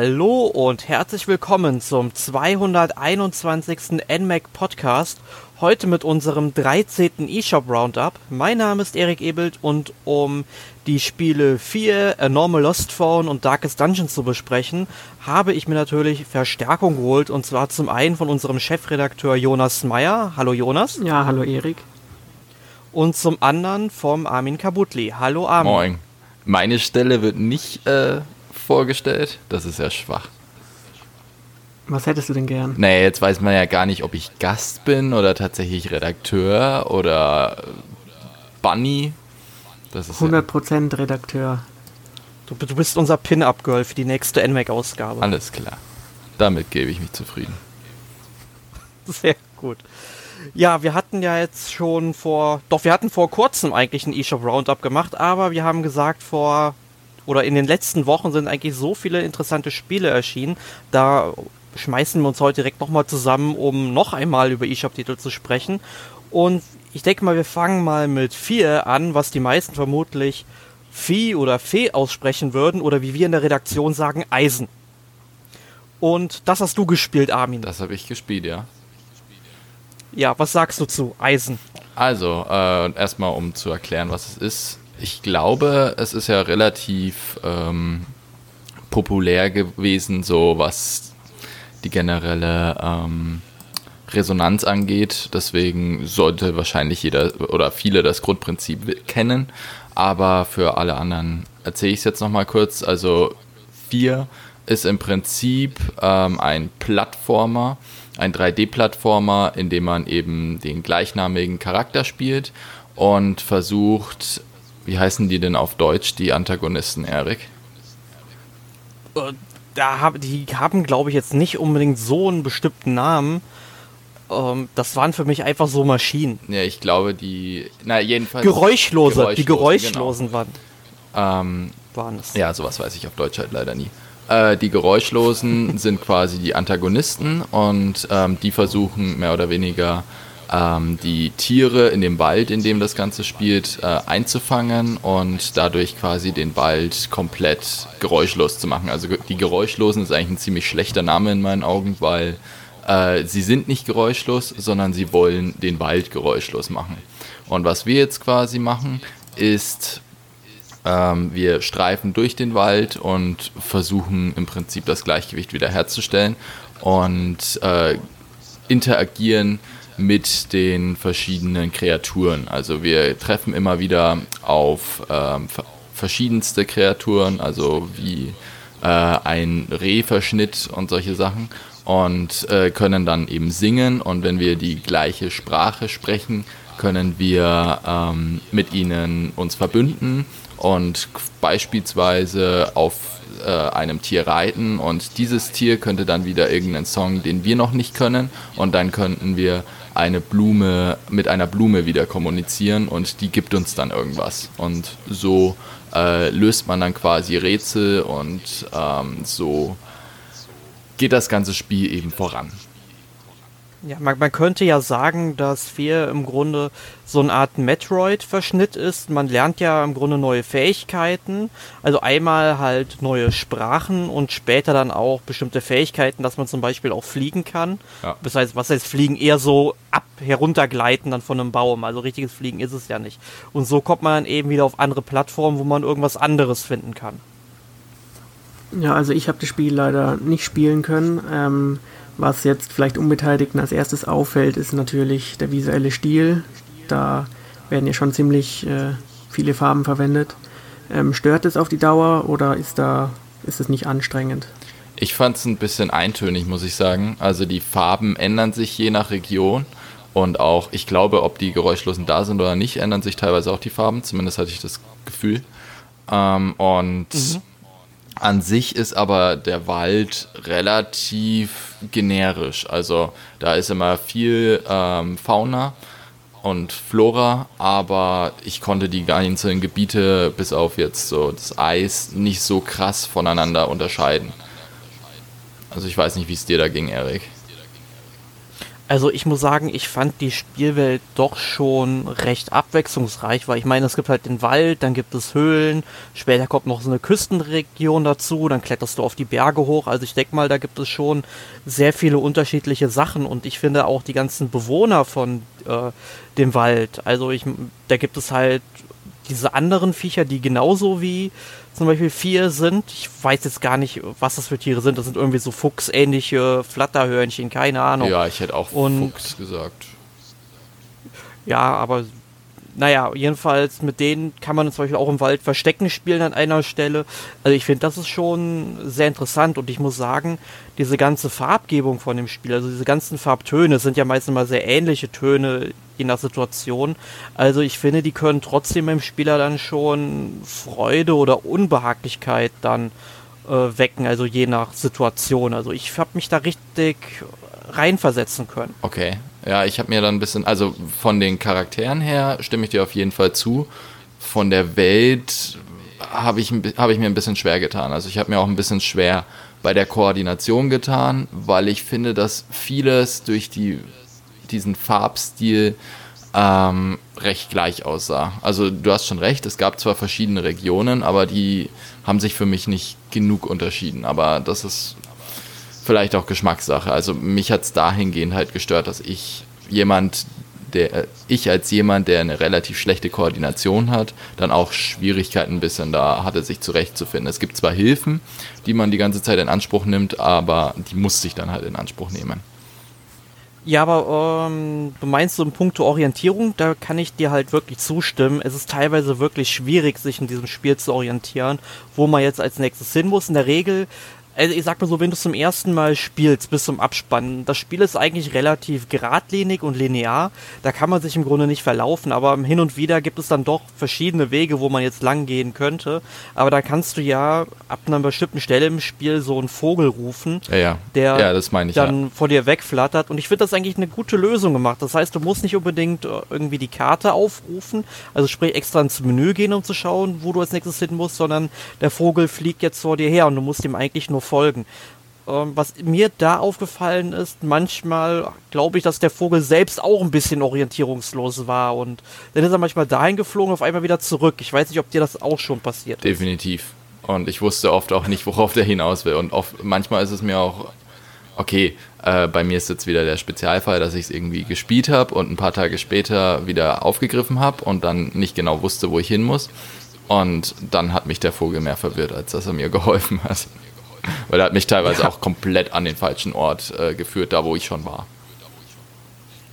Hallo und herzlich willkommen zum 221. NMAC Podcast. Heute mit unserem 13. eShop Roundup. Mein Name ist Erik Ebelt und um die Spiele 4, A Normal Lost Phone und Darkest Dungeon zu besprechen, habe ich mir natürlich Verstärkung geholt und zwar zum einen von unserem Chefredakteur Jonas Meyer. Hallo Jonas. Ja, hallo Erik. Und zum anderen vom Armin Kabutli. Hallo Armin. Moin. Meine Stelle wird nicht äh, vorgestellt. Das ist ja schwach. Was hättest du denn gern? Naja, jetzt weiß man ja gar nicht, ob ich Gast bin oder tatsächlich Redakteur oder Bunny. Das ist 100% ja Redakteur. Du, du, bist unser Pin-Up-Girl für die nächste NMAC-Ausgabe. Alles klar. Damit gebe ich mich zufrieden. Sehr gut. Ja, wir hatten ja jetzt schon vor, doch wir hatten vor kurzem eigentlich ein eShop Roundup gemacht, aber wir haben gesagt, vor oder in den letzten Wochen sind eigentlich so viele interessante Spiele erschienen. Da schmeißen wir uns heute direkt nochmal zusammen, um noch einmal über eShop-Titel zu sprechen. Und ich denke mal, wir fangen mal mit 4 an, was die meisten vermutlich Vieh oder Fee aussprechen würden oder wie wir in der Redaktion sagen, Eisen. Und das hast du gespielt, Armin. Das habe ich gespielt, ja. Ja, was sagst du zu Eisen? Also, äh, erstmal um zu erklären, was es ist. Ich glaube, es ist ja relativ ähm, populär gewesen, so was die generelle ähm, Resonanz angeht. Deswegen sollte wahrscheinlich jeder oder viele das Grundprinzip kennen. Aber für alle anderen erzähle ich es jetzt nochmal kurz. Also 4 ist im Prinzip ähm, ein Plattformer, ein 3D-Plattformer, in dem man eben den gleichnamigen Charakter spielt und versucht wie heißen die denn auf Deutsch, die Antagonisten, Erik? Äh, da hab, die haben, glaube ich, jetzt nicht unbedingt so einen bestimmten Namen. Ähm, das waren für mich einfach so Maschinen. Ja, ich glaube, die. Na, jedenfalls. Geräuschlose, Geräuschlose die Geräuschlosen genau. waren. Ähm, waren es. Ja, sowas weiß ich auf Deutsch halt leider nie. Äh, die Geräuschlosen sind quasi die Antagonisten und ähm, die versuchen mehr oder weniger ähm, die Tiere in dem Wald, in dem das Ganze spielt, äh, einzufangen und dadurch quasi den Wald komplett geräuschlos zu machen. Also die Geräuschlosen ist eigentlich ein ziemlich schlechter Name in meinen Augen, weil äh, sie sind nicht geräuschlos, sondern sie wollen den Wald geräuschlos machen. Und was wir jetzt quasi machen, ist ähm, wir streifen durch den Wald und versuchen im Prinzip das Gleichgewicht wiederherzustellen und äh, interagieren mit den verschiedenen Kreaturen. Also wir treffen immer wieder auf ähm, verschiedenste Kreaturen, also wie äh, ein Rehverschnitt und solche Sachen und äh, können dann eben singen und wenn wir die gleiche Sprache sprechen, können wir ähm, mit ihnen uns verbünden und beispielsweise auf äh, einem Tier reiten und dieses Tier könnte dann wieder irgendeinen Song, den wir noch nicht können und dann könnten wir eine Blume mit einer Blume wieder kommunizieren und die gibt uns dann irgendwas. Und so äh, löst man dann quasi Rätsel und ähm, so geht das ganze Spiel eben voran. Ja, man, man, könnte ja sagen, dass 4 im Grunde so eine Art Metroid-Verschnitt ist. Man lernt ja im Grunde neue Fähigkeiten. Also einmal halt neue Sprachen und später dann auch bestimmte Fähigkeiten, dass man zum Beispiel auch fliegen kann. Ja. Das heißt, was heißt fliegen? Eher so ab, heruntergleiten dann von einem Baum. Also richtiges Fliegen ist es ja nicht. Und so kommt man dann eben wieder auf andere Plattformen, wo man irgendwas anderes finden kann. Ja, also ich habe das Spiel leider nicht spielen können. Ähm was jetzt vielleicht Unbeteiligten als erstes auffällt, ist natürlich der visuelle Stil. Da werden ja schon ziemlich äh, viele Farben verwendet. Ähm, stört es auf die Dauer oder ist da ist es nicht anstrengend? Ich fand es ein bisschen eintönig, muss ich sagen. Also die Farben ändern sich je nach Region und auch, ich glaube, ob die Geräuschlosen da sind oder nicht, ändern sich teilweise auch die Farben. Zumindest hatte ich das Gefühl. Ähm, und mhm. An sich ist aber der Wald relativ generisch. Also da ist immer viel ähm, Fauna und Flora, aber ich konnte die einzelnen Gebiete bis auf jetzt so das Eis nicht so krass voneinander unterscheiden. Also ich weiß nicht, wie es dir da ging, Erik. Also ich muss sagen, ich fand die Spielwelt doch schon recht abwechslungsreich, weil ich meine, es gibt halt den Wald, dann gibt es Höhlen, später kommt noch so eine Küstenregion dazu, dann kletterst du auf die Berge hoch. Also ich denke mal, da gibt es schon sehr viele unterschiedliche Sachen und ich finde auch die ganzen Bewohner von äh, dem Wald, also ich, da gibt es halt diese anderen Viecher, die genauso wie zum Beispiel vier sind. Ich weiß jetzt gar nicht, was das für Tiere sind. Das sind irgendwie so fuchsähnliche Flatterhörnchen, keine Ahnung. Ja, ich hätte auch Und, Fuchs gesagt. Ja, aber naja, jedenfalls mit denen kann man zum Beispiel auch im Wald Verstecken spielen an einer Stelle. Also ich finde, das ist schon sehr interessant und ich muss sagen, diese ganze Farbgebung von dem Spiel, also diese ganzen Farbtöne sind ja meistens mal sehr ähnliche Töne je nach Situation. Also ich finde, die können trotzdem beim Spieler dann schon Freude oder Unbehaglichkeit dann äh, wecken, also je nach Situation. Also ich habe mich da richtig reinversetzen können. Okay, ja, ich habe mir dann ein bisschen, also von den Charakteren her stimme ich dir auf jeden Fall zu. Von der Welt habe ich, hab ich mir ein bisschen schwer getan. Also ich habe mir auch ein bisschen schwer bei der Koordination getan, weil ich finde, dass vieles durch die, diesen Farbstil ähm, recht gleich aussah. Also du hast schon recht, es gab zwar verschiedene Regionen, aber die haben sich für mich nicht genug unterschieden. Aber das ist vielleicht auch Geschmackssache. Also mich hat es dahingehend halt gestört, dass ich jemand, der ich als jemand, der eine relativ schlechte Koordination hat, dann auch Schwierigkeiten ein bisschen da hatte, sich zurechtzufinden. Es gibt zwar Hilfen, die man die ganze Zeit in Anspruch nimmt, aber die muss sich dann halt in Anspruch nehmen. Ja, aber ähm, du meinst so in puncto Orientierung, da kann ich dir halt wirklich zustimmen. Es ist teilweise wirklich schwierig, sich in diesem Spiel zu orientieren, wo man jetzt als nächstes hin muss. In der Regel also ich sag mal so, wenn du es zum ersten Mal spielst bis zum Abspannen, das Spiel ist eigentlich relativ geradlinig und linear. Da kann man sich im Grunde nicht verlaufen, aber hin und wieder gibt es dann doch verschiedene Wege, wo man jetzt lang gehen könnte. Aber da kannst du ja ab einer bestimmten Stelle im Spiel so einen Vogel rufen, ja, ja. der ja, ich, dann vor dir wegflattert. Und ich finde das eigentlich eine gute Lösung gemacht. Das heißt, du musst nicht unbedingt äh, irgendwie die Karte aufrufen, also sprich extra ins Menü gehen, um zu schauen, wo du als nächstes hin musst, sondern der Vogel fliegt jetzt vor dir her und du musst ihm eigentlich nur folgen. Ähm, was mir da aufgefallen ist, manchmal glaube ich, dass der Vogel selbst auch ein bisschen orientierungslos war und dann ist er manchmal dahin geflogen, auf einmal wieder zurück. Ich weiß nicht, ob dir das auch schon passiert. Definitiv. Und ich wusste oft auch nicht, worauf der hinaus will. Und oft, manchmal ist es mir auch, okay, äh, bei mir ist jetzt wieder der Spezialfall, dass ich es irgendwie gespielt habe und ein paar Tage später wieder aufgegriffen habe und dann nicht genau wusste, wo ich hin muss. Und dann hat mich der Vogel mehr verwirrt, als dass er mir geholfen hat. Weil er hat mich teilweise ja. auch komplett an den falschen Ort äh, geführt, da wo ich schon war.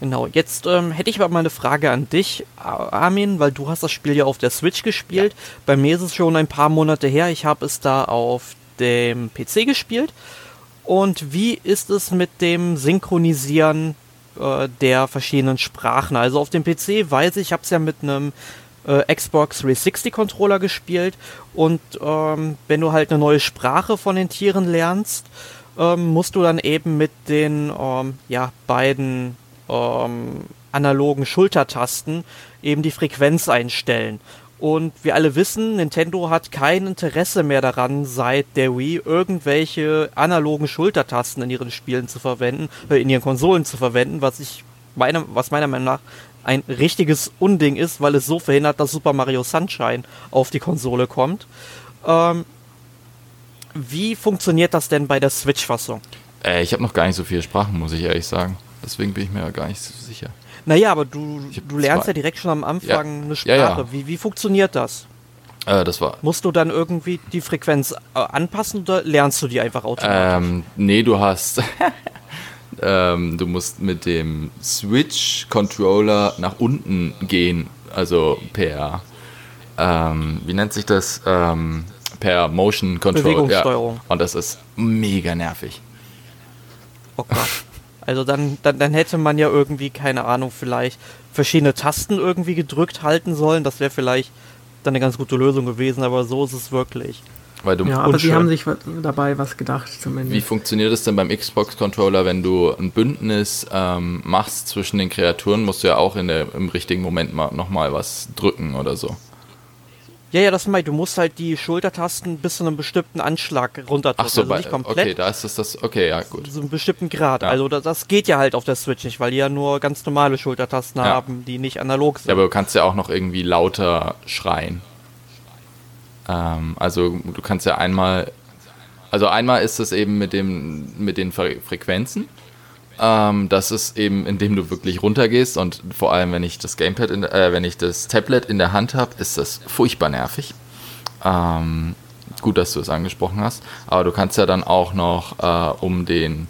Genau, jetzt ähm, hätte ich aber mal eine Frage an dich, Armin, weil du hast das Spiel ja auf der Switch gespielt. Ja. Bei mir ist es schon ein paar Monate her. Ich habe es da auf dem PC gespielt. Und wie ist es mit dem Synchronisieren äh, der verschiedenen Sprachen? Also auf dem PC weiß ich, ich habe es ja mit einem äh, Xbox 360 Controller gespielt und ähm, wenn du halt eine neue Sprache von den Tieren lernst, ähm, musst du dann eben mit den ähm, ja, beiden ähm, analogen Schultertasten eben die Frequenz einstellen. Und wir alle wissen, Nintendo hat kein Interesse mehr daran, seit der Wii irgendwelche analogen Schultertasten in ihren Spielen zu verwenden, äh, in ihren Konsolen zu verwenden, was ich meiner, was meiner Meinung nach ein richtiges Unding ist, weil es so verhindert, dass Super Mario Sunshine auf die Konsole kommt. Ähm, wie funktioniert das denn bei der Switch-Fassung? Äh, ich habe noch gar nicht so viele Sprachen, muss ich ehrlich sagen. Deswegen bin ich mir gar nicht so sicher. Naja, aber du, du lernst ja direkt schon am Anfang ja. eine Sprache. Ja, ja. Wie, wie funktioniert das? Äh, das war. Musst du dann irgendwie die Frequenz äh, anpassen oder lernst du die einfach automatisch? Ähm, nee, du hast. ähm, du musst mit dem Switch-Controller nach unten gehen, also per, ähm, wie nennt sich das? Ähm, per Motion Control. Ja. Und das ist mega nervig. Oh Gott. Also dann, dann, dann hätte man ja irgendwie, keine Ahnung, vielleicht verschiedene Tasten irgendwie gedrückt halten sollen. Das wäre vielleicht dann eine ganz gute Lösung gewesen, aber so ist es wirklich. Weil du ja, aber sie haben sich dabei was gedacht zumindest. Wie funktioniert es denn beim Xbox-Controller, wenn du ein Bündnis ähm, machst zwischen den Kreaturen, musst du ja auch in der, im richtigen Moment mal, nochmal was drücken oder so. Ja, ja, das meine du musst halt die Schultertasten bis zu einem bestimmten Anschlag runterdrücken. Ach so, also nicht komplett. Okay, da ist das, das okay, ja, gut. So einen bestimmten Grad. Ja. Also das, das, geht ja halt auf der Switch nicht, weil die ja nur ganz normale Schultertasten ja. haben, die nicht analog sind. Ja, aber du kannst ja auch noch irgendwie lauter schreien. Ähm, also du kannst ja einmal, also einmal ist es eben mit dem, mit den Frequenzen ähm, das ist eben, indem du wirklich runtergehst und vor allem, wenn ich das Gamepad, in, äh, wenn ich das Tablet in der Hand habe, ist das furchtbar nervig. Ähm, gut, dass du es angesprochen hast, aber du kannst ja dann auch noch, äh, um den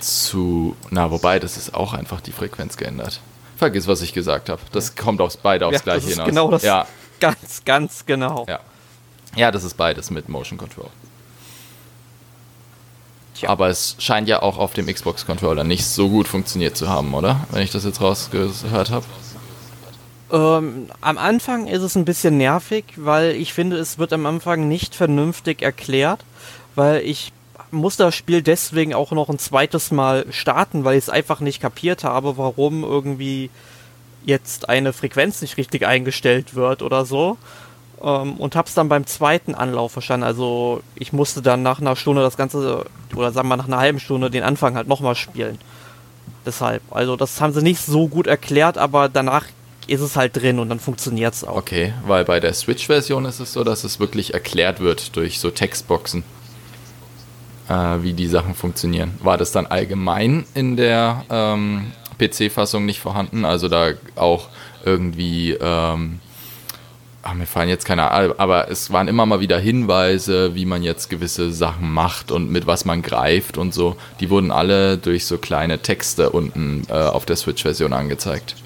zu, na, wobei, das ist auch einfach die Frequenz geändert. Vergiss, was ich gesagt habe. Das kommt aufs beide aufs ja, gleiche hinaus. Genau das. Ja. Ganz, ganz genau. Ja. Ja, das ist beides mit Motion Control. Tja. Aber es scheint ja auch auf dem Xbox-Controller nicht so gut funktioniert zu haben, oder? Wenn ich das jetzt rausgehört habe. Ähm, am Anfang ist es ein bisschen nervig, weil ich finde, es wird am Anfang nicht vernünftig erklärt, weil ich muss das Spiel deswegen auch noch ein zweites Mal starten, weil ich es einfach nicht kapiert habe, warum irgendwie jetzt eine Frequenz nicht richtig eingestellt wird oder so ähm, und hab's dann beim zweiten Anlauf verstanden. Also ich musste dann nach einer Stunde das Ganze, oder sagen wir nach einer halben Stunde den Anfang halt nochmal spielen. Deshalb, also das haben sie nicht so gut erklärt, aber danach ist es halt drin und dann funktioniert es auch. Okay, weil bei der Switch-Version ist es so, dass es wirklich erklärt wird durch so Textboxen, äh, wie die Sachen funktionieren. War das dann allgemein in der ähm, PC-Fassung nicht vorhanden? Also da auch irgendwie ähm, ach, mir fallen jetzt keine Ahnung, aber es waren immer mal wieder Hinweise, wie man jetzt gewisse Sachen macht und mit was man greift und so. Die wurden alle durch so kleine Texte unten äh, auf der Switch-Version angezeigt.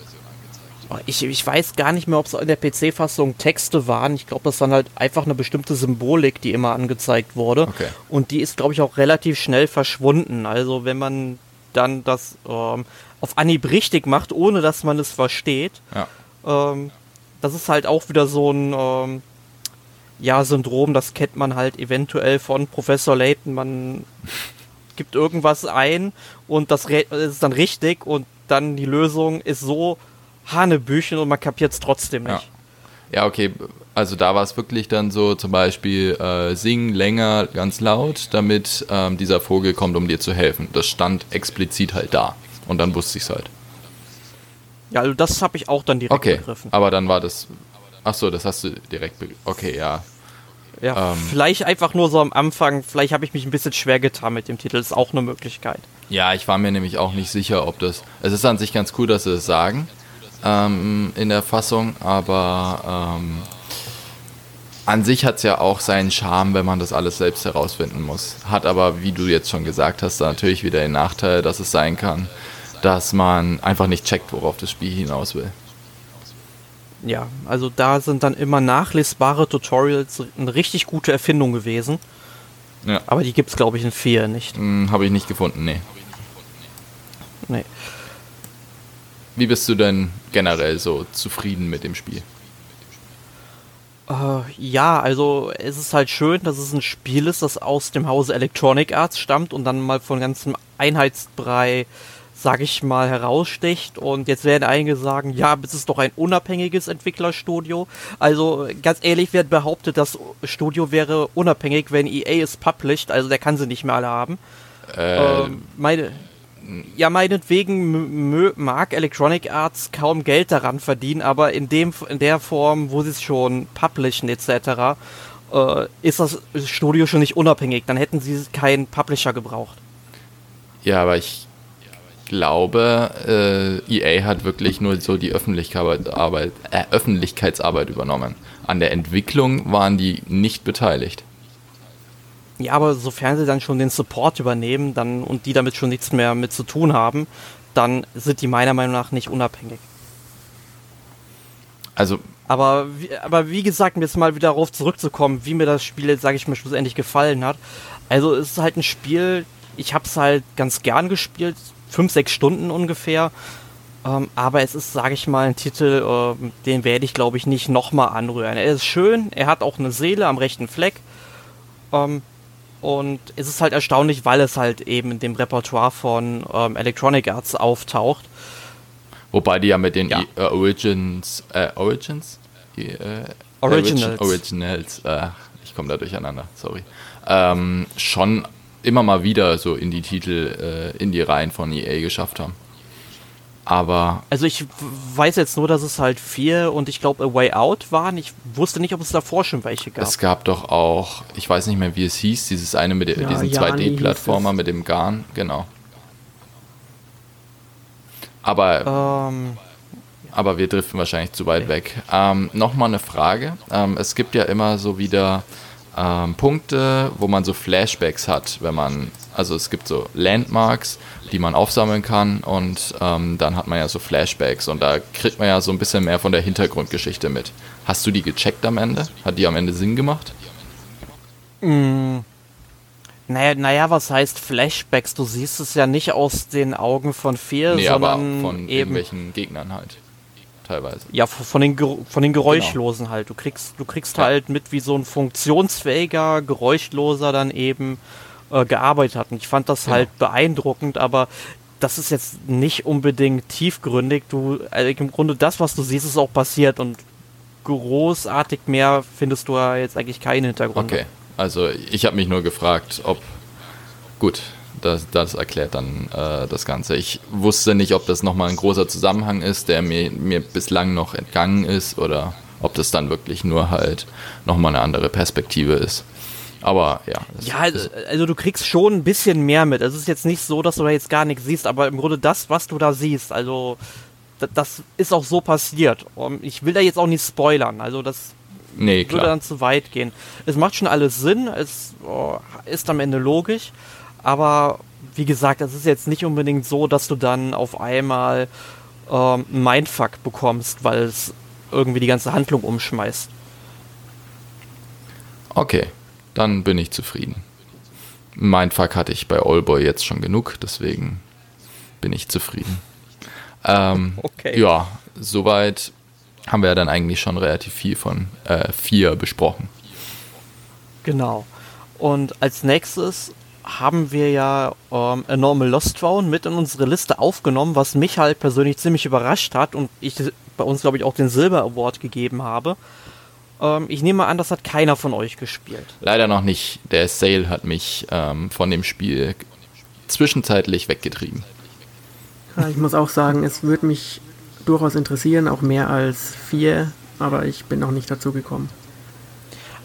Oh, ich, ich weiß gar nicht mehr, ob es in der PC-Fassung Texte waren. Ich glaube, das war halt einfach eine bestimmte Symbolik, die immer angezeigt wurde. Okay. Und die ist, glaube ich, auch relativ schnell verschwunden. Also wenn man dann das ähm, auf Anhieb richtig macht, ohne dass man es versteht, ja. ähm, das ist halt auch wieder so ein ähm, ja, Syndrom, das kennt man halt eventuell von Professor Layton. Man gibt irgendwas ein und das ist dann richtig und dann die Lösung ist so Hanebüchen und man kapiert es trotzdem nicht. Ja. ja. okay. Also da war es wirklich dann so, zum Beispiel äh, sing länger ganz laut, damit ähm, dieser Vogel kommt, um dir zu helfen. Das stand explizit halt da. Und dann wusste ich es halt. Ja, also das habe ich auch dann direkt okay, begriffen. Aber dann war das. Ach so, das hast du direkt begriffen. Okay, ja. Ja, ähm, vielleicht einfach nur so am Anfang, vielleicht habe ich mich ein bisschen schwer getan mit dem Titel, ist auch eine Möglichkeit. Ja, ich war mir nämlich auch nicht sicher, ob das. Es ist an sich ganz cool, dass sie es das sagen ähm, in der Fassung, aber ähm, an sich hat es ja auch seinen Charme, wenn man das alles selbst herausfinden muss. Hat aber, wie du jetzt schon gesagt hast, natürlich wieder den Nachteil, dass es sein kann, dass man einfach nicht checkt, worauf das Spiel hinaus will. Ja, also da sind dann immer nachlesbare Tutorials eine richtig gute Erfindung gewesen. Ja. Aber die gibt es, glaube ich, in 4 nicht. Hm, Habe ich nicht gefunden, nee. Nee. Wie bist du denn generell so zufrieden mit dem Spiel? Uh, ja, also es ist halt schön, dass es ein Spiel ist, das aus dem Hause Electronic Arts stammt und dann mal von ganzem Einheitsbrei sag ich mal, heraussticht. Und jetzt werden einige sagen, ja, es ist doch ein unabhängiges Entwicklerstudio. Also ganz ehrlich wird behauptet, das Studio wäre unabhängig, wenn EA es published. Also der kann sie nicht mehr alle haben. Äh, ähm, meine, ja, meinetwegen mag Electronic Arts kaum Geld daran verdienen, aber in, dem, in der Form, wo sie es schon publishen etc., äh, ist das Studio schon nicht unabhängig. Dann hätten sie keinen Publisher gebraucht. Ja, aber ich glaube, äh, EA hat wirklich nur so die Öffentlichkeitsarbeit, äh, Öffentlichkeitsarbeit übernommen. An der Entwicklung waren die nicht beteiligt. Ja, aber sofern sie dann schon den Support übernehmen dann, und die damit schon nichts mehr mit zu tun haben, dann sind die meiner Meinung nach nicht unabhängig. Also. Aber, aber wie gesagt, jetzt mal wieder darauf zurückzukommen, wie mir das Spiel, sage ich mal, schlussendlich gefallen hat. Also es ist halt ein Spiel, ich habe es halt ganz gern gespielt, fünf, sechs Stunden ungefähr. Ähm, aber es ist, sage ich mal, ein Titel, äh, den werde ich, glaube ich, nicht nochmal anrühren. Er ist schön, er hat auch eine Seele am rechten Fleck. Ähm, und es ist halt erstaunlich, weil es halt eben in dem Repertoire von ähm, Electronic Arts auftaucht. Wobei die ja mit den ja. E äh, Origins, äh, Origins? Äh, Originals. Originals. Äh, ich komme da durcheinander, sorry. Ähm, schon immer mal wieder so in die Titel, äh, in die Reihen von EA geschafft haben. Aber. Also ich weiß jetzt nur, dass es halt vier und ich glaube A Way Out waren. Ich wusste nicht, ob es davor schon welche gab. Es gab doch auch, ich weiß nicht mehr, wie es hieß, dieses eine mit ja, diesem 2D-Plattformer mit dem Garn, genau. Aber. Ähm, aber wir driften wahrscheinlich zu weit okay. weg. Ähm, Nochmal eine Frage. Ähm, es gibt ja immer so wieder ähm, Punkte, wo man so Flashbacks hat, wenn man, also es gibt so Landmarks, die man aufsammeln kann und ähm, dann hat man ja so Flashbacks und da kriegt man ja so ein bisschen mehr von der Hintergrundgeschichte mit. Hast du die gecheckt am Ende? Hat die am Ende Sinn gemacht? Mm. Naja, naja, was heißt Flashbacks? Du siehst es ja nicht aus den Augen von Fear, nee, sondern aber von eben irgendwelchen Gegnern halt teilweise. Ja, von den, von den Geräuschlosen genau. halt. Du kriegst, du kriegst ja. halt mit, wie so ein funktionsfähiger, geräuschloser dann eben äh, gearbeitet hat. Und ich fand das genau. halt beeindruckend, aber das ist jetzt nicht unbedingt tiefgründig. Du, also im Grunde das, was du siehst, ist auch passiert und großartig mehr findest du ja jetzt eigentlich keinen Hintergrund. Okay, also ich habe mich nur gefragt, ob gut, das, das erklärt dann äh, das Ganze. Ich wusste nicht, ob das nochmal ein großer Zusammenhang ist, der mir, mir bislang noch entgangen ist oder ob das dann wirklich nur halt nochmal eine andere Perspektive ist. Aber ja. Ja, also, also, du kriegst schon ein bisschen mehr mit. Es ist jetzt nicht so, dass du da jetzt gar nichts siehst, aber im Grunde das, was du da siehst, also das ist auch so passiert. Ich will da jetzt auch nicht spoilern, also das nee, würde dann zu weit gehen. Es macht schon alles Sinn, es oh, ist am Ende logisch, aber wie gesagt, es ist jetzt nicht unbedingt so, dass du dann auf einmal ähm, Mindfuck bekommst, weil es irgendwie die ganze Handlung umschmeißt. Okay, dann bin ich zufrieden. Mindfuck hatte ich bei Allboy jetzt schon genug, deswegen bin ich zufrieden. Ähm, okay. Ja, soweit haben wir ja dann eigentlich schon relativ viel von äh, vier besprochen. Genau. Und als nächstes haben wir ja ähm, A Normal Lost Found mit in unsere Liste aufgenommen, was mich halt persönlich ziemlich überrascht hat und ich bei uns, glaube ich, auch den Silber Award gegeben habe. Ähm, ich nehme an, das hat keiner von euch gespielt. Leider noch nicht. Der Sale hat mich ähm, von dem Spiel zwischenzeitlich weggetrieben. Ja, ich muss auch sagen, es würde mich durchaus interessieren, auch mehr als vier, aber ich bin noch nicht dazu gekommen.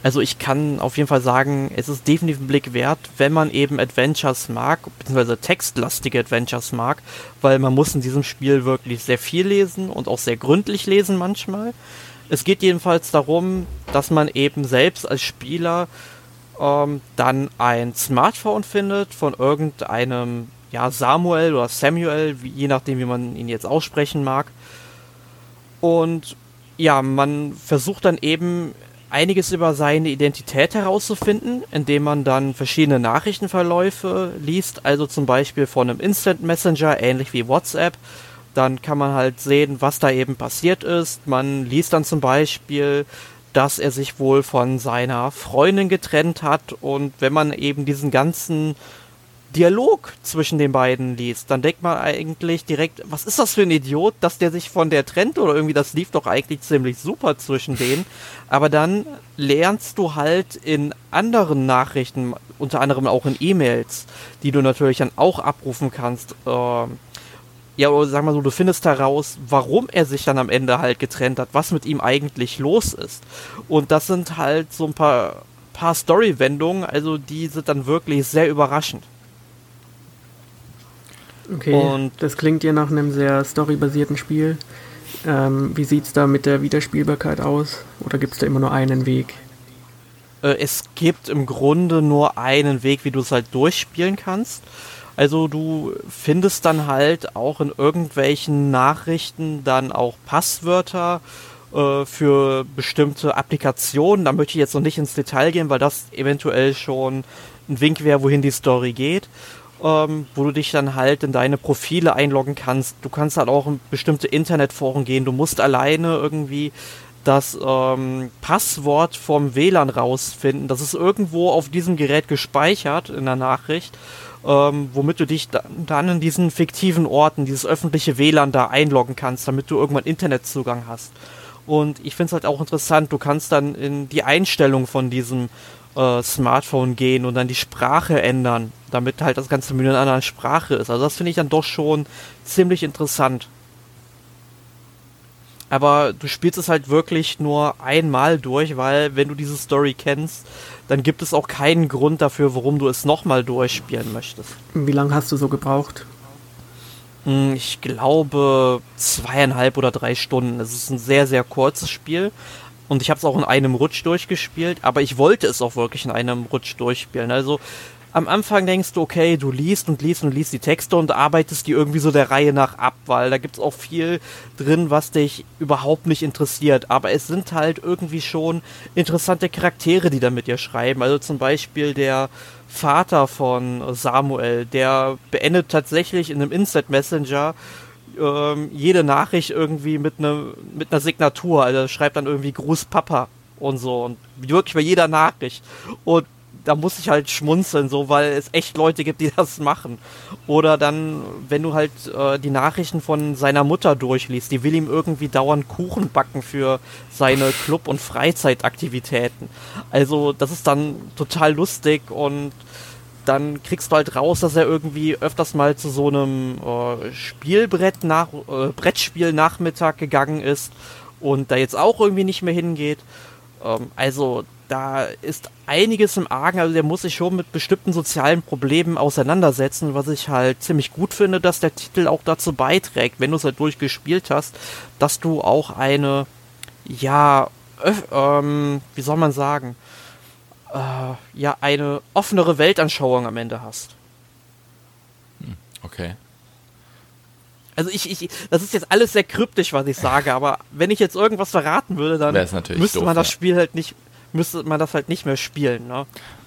Also ich kann auf jeden Fall sagen, es ist definitiv ein Blick wert, wenn man eben Adventures mag, beziehungsweise textlastige Adventures mag, weil man muss in diesem Spiel wirklich sehr viel lesen und auch sehr gründlich lesen manchmal. Es geht jedenfalls darum, dass man eben selbst als Spieler ähm, dann ein Smartphone findet von irgendeinem, ja, Samuel oder Samuel, je nachdem, wie man ihn jetzt aussprechen mag. Und ja, man versucht dann eben einiges über seine Identität herauszufinden, indem man dann verschiedene Nachrichtenverläufe liest, also zum Beispiel von einem Instant Messenger, ähnlich wie WhatsApp. Dann kann man halt sehen, was da eben passiert ist. Man liest dann zum Beispiel, dass er sich wohl von seiner Freundin getrennt hat und wenn man eben diesen ganzen Dialog zwischen den beiden liest, dann denkt man eigentlich direkt, was ist das für ein Idiot, dass der sich von der trennt oder irgendwie, das lief doch eigentlich ziemlich super zwischen denen. Aber dann lernst du halt in anderen Nachrichten, unter anderem auch in E-Mails, die du natürlich dann auch abrufen kannst, äh, ja, oder sag mal so, du findest heraus, warum er sich dann am Ende halt getrennt hat, was mit ihm eigentlich los ist. Und das sind halt so ein paar, paar Story-Wendungen, also die sind dann wirklich sehr überraschend. Okay, und das klingt ja nach einem sehr storybasierten Spiel. Ähm, wie sieht es da mit der Wiederspielbarkeit aus? Oder gibt es da immer nur einen Weg? Äh, es gibt im Grunde nur einen Weg, wie du es halt durchspielen kannst. Also du findest dann halt auch in irgendwelchen Nachrichten dann auch Passwörter äh, für bestimmte Applikationen. Da möchte ich jetzt noch nicht ins Detail gehen, weil das eventuell schon ein Wink wäre, wohin die Story geht ähm, wo du dich dann halt in deine Profile einloggen kannst. Du kannst halt auch in bestimmte Internetforen gehen. Du musst alleine irgendwie das ähm, Passwort vom WLAN rausfinden. Das ist irgendwo auf diesem Gerät gespeichert in der Nachricht, ähm, womit du dich dann in diesen fiktiven Orten, dieses öffentliche WLAN da einloggen kannst, damit du irgendwann Internetzugang hast. Und ich finde es halt auch interessant, du kannst dann in die Einstellung von diesem äh, Smartphone gehen und dann die Sprache ändern, damit halt das ganze Menü in einer anderen Sprache ist. Also das finde ich dann doch schon ziemlich interessant. Aber du spielst es halt wirklich nur einmal durch, weil wenn du diese Story kennst, dann gibt es auch keinen Grund dafür, warum du es nochmal durchspielen möchtest. Wie lange hast du so gebraucht? Hm, ich glaube zweieinhalb oder drei Stunden. Es ist ein sehr, sehr kurzes Spiel. Und ich habe es auch in einem Rutsch durchgespielt, aber ich wollte es auch wirklich in einem Rutsch durchspielen. Also am Anfang denkst du, okay, du liest und liest und liest die Texte und arbeitest die irgendwie so der Reihe nach ab, weil da gibt es auch viel drin, was dich überhaupt nicht interessiert. Aber es sind halt irgendwie schon interessante Charaktere, die da mit dir schreiben. Also zum Beispiel der Vater von Samuel, der beendet tatsächlich in einem Instant Messenger ähm, jede Nachricht irgendwie mit, ne, mit einer Signatur. Also schreibt dann irgendwie Gruß Papa und so. Und wirklich bei jeder Nachricht. Und da muss ich halt schmunzeln, so, weil es echt Leute gibt, die das machen. Oder dann, wenn du halt äh, die Nachrichten von seiner Mutter durchliest, die will ihm irgendwie dauernd Kuchen backen für seine Club- und Freizeitaktivitäten. Also, das ist dann total lustig und dann kriegst du halt raus, dass er irgendwie öfters mal zu so einem äh, Spielbrett nach äh, Brettspiel Nachmittag gegangen ist und da jetzt auch irgendwie nicht mehr hingeht. Ähm, also da ist einiges im Argen, also der muss sich schon mit bestimmten sozialen Problemen auseinandersetzen, was ich halt ziemlich gut finde, dass der Titel auch dazu beiträgt, wenn du es halt durchgespielt hast, dass du auch eine, ja, ähm, wie soll man sagen, äh, ja, eine offenere Weltanschauung am Ende hast. Hm, okay. Also ich, ich, das ist jetzt alles sehr kryptisch, was ich sage, aber wenn ich jetzt irgendwas verraten würde, dann müsste doof, man das Spiel halt nicht müsste man das halt nicht mehr spielen. Ne?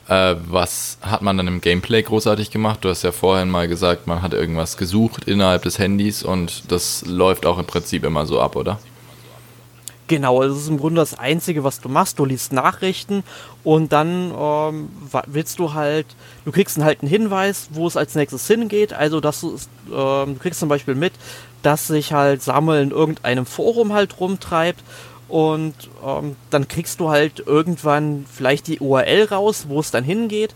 Äh, was hat man dann im Gameplay großartig gemacht? Du hast ja vorhin mal gesagt, man hat irgendwas gesucht innerhalb des Handys und das läuft auch im Prinzip immer so ab, oder? Genau, das ist im Grunde das Einzige, was du machst. Du liest Nachrichten und dann ähm, willst du halt, du kriegst halt einen Hinweis, wo es als nächstes hingeht. Also, dass du, ähm, du kriegst zum Beispiel mit, dass sich halt Samuel in irgendeinem Forum halt rumtreibt und ähm, dann kriegst du halt irgendwann vielleicht die URL raus, wo es dann hingeht.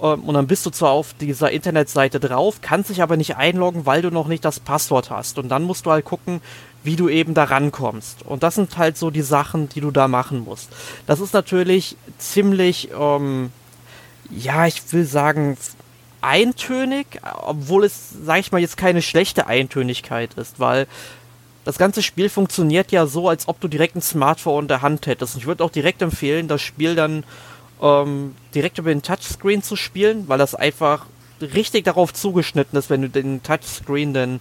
Ähm, und dann bist du zwar auf dieser Internetseite drauf, kannst dich aber nicht einloggen, weil du noch nicht das Passwort hast. Und dann musst du halt gucken, wie du eben da rankommst. Und das sind halt so die Sachen, die du da machen musst. Das ist natürlich ziemlich, ähm, ja, ich will sagen, eintönig, obwohl es, sag ich mal, jetzt keine schlechte Eintönigkeit ist, weil das ganze Spiel funktioniert ja so, als ob du direkt ein Smartphone in der Hand hättest. Und ich würde auch direkt empfehlen, das Spiel dann ähm, direkt über den Touchscreen zu spielen, weil das einfach richtig darauf zugeschnitten ist, wenn du den Touchscreen dann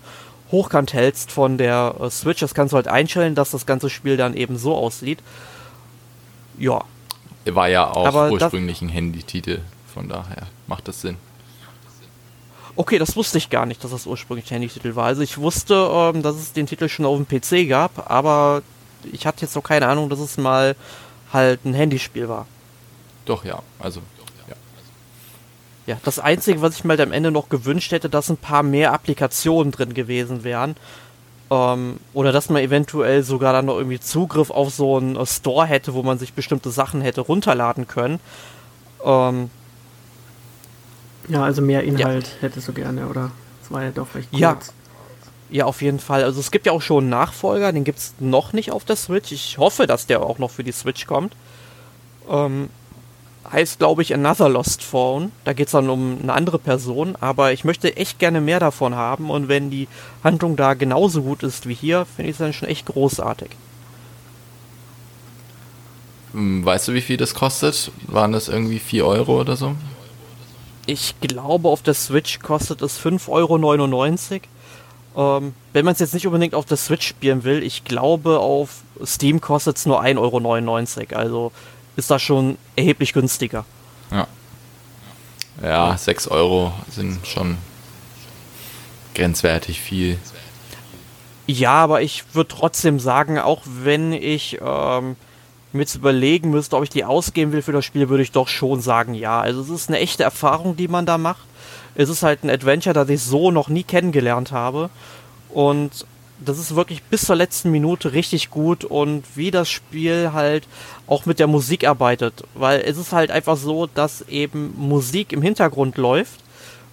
hochkant hältst von der äh, Switch. Das kannst du halt einstellen, dass das ganze Spiel dann eben so aussieht. Ja. War ja auch Aber ursprünglich ein Handytitel, von daher macht das Sinn. Okay, das wusste ich gar nicht, dass das ursprünglich der Handytitel war. Also ich wusste, ähm, dass es den Titel schon auf dem PC gab, aber ich hatte jetzt noch keine Ahnung, dass es mal halt ein Handyspiel war. Doch, ja. Also, ja. Das Einzige, was ich mir halt am Ende noch gewünscht hätte, dass ein paar mehr Applikationen drin gewesen wären. Ähm, oder dass man eventuell sogar dann noch irgendwie Zugriff auf so einen äh, Store hätte, wo man sich bestimmte Sachen hätte runterladen können. Ähm, ja, also mehr Inhalt ja. hättest du gerne, oder? Das war ja doch recht kurz. Ja. Ja, auf jeden Fall. Also es gibt ja auch schon einen Nachfolger, den gibt es noch nicht auf der Switch. Ich hoffe, dass der auch noch für die Switch kommt. Ähm, heißt, glaube ich, Another Lost Phone. Da geht es dann um eine andere Person, aber ich möchte echt gerne mehr davon haben und wenn die Handlung da genauso gut ist wie hier, finde ich es dann schon echt großartig. Hm, weißt du, wie viel das kostet? Waren das irgendwie 4 Euro oder so? Ich glaube, auf der Switch kostet es 5,99 Euro. Ähm, wenn man es jetzt nicht unbedingt auf der Switch spielen will, ich glaube, auf Steam kostet es nur 1,99 Euro. Also ist das schon erheblich günstiger. Ja. Ja, 6 Euro sind schon grenzwertig viel. Ja, aber ich würde trotzdem sagen, auch wenn ich ähm, mir jetzt überlegen müsste, ob ich die ausgeben will für das Spiel, würde ich doch schon sagen, ja. Also es ist eine echte Erfahrung, die man da macht. Es ist halt ein Adventure, das ich so noch nie kennengelernt habe. Und das ist wirklich bis zur letzten Minute richtig gut und wie das Spiel halt auch mit der Musik arbeitet. Weil es ist halt einfach so, dass eben Musik im Hintergrund läuft,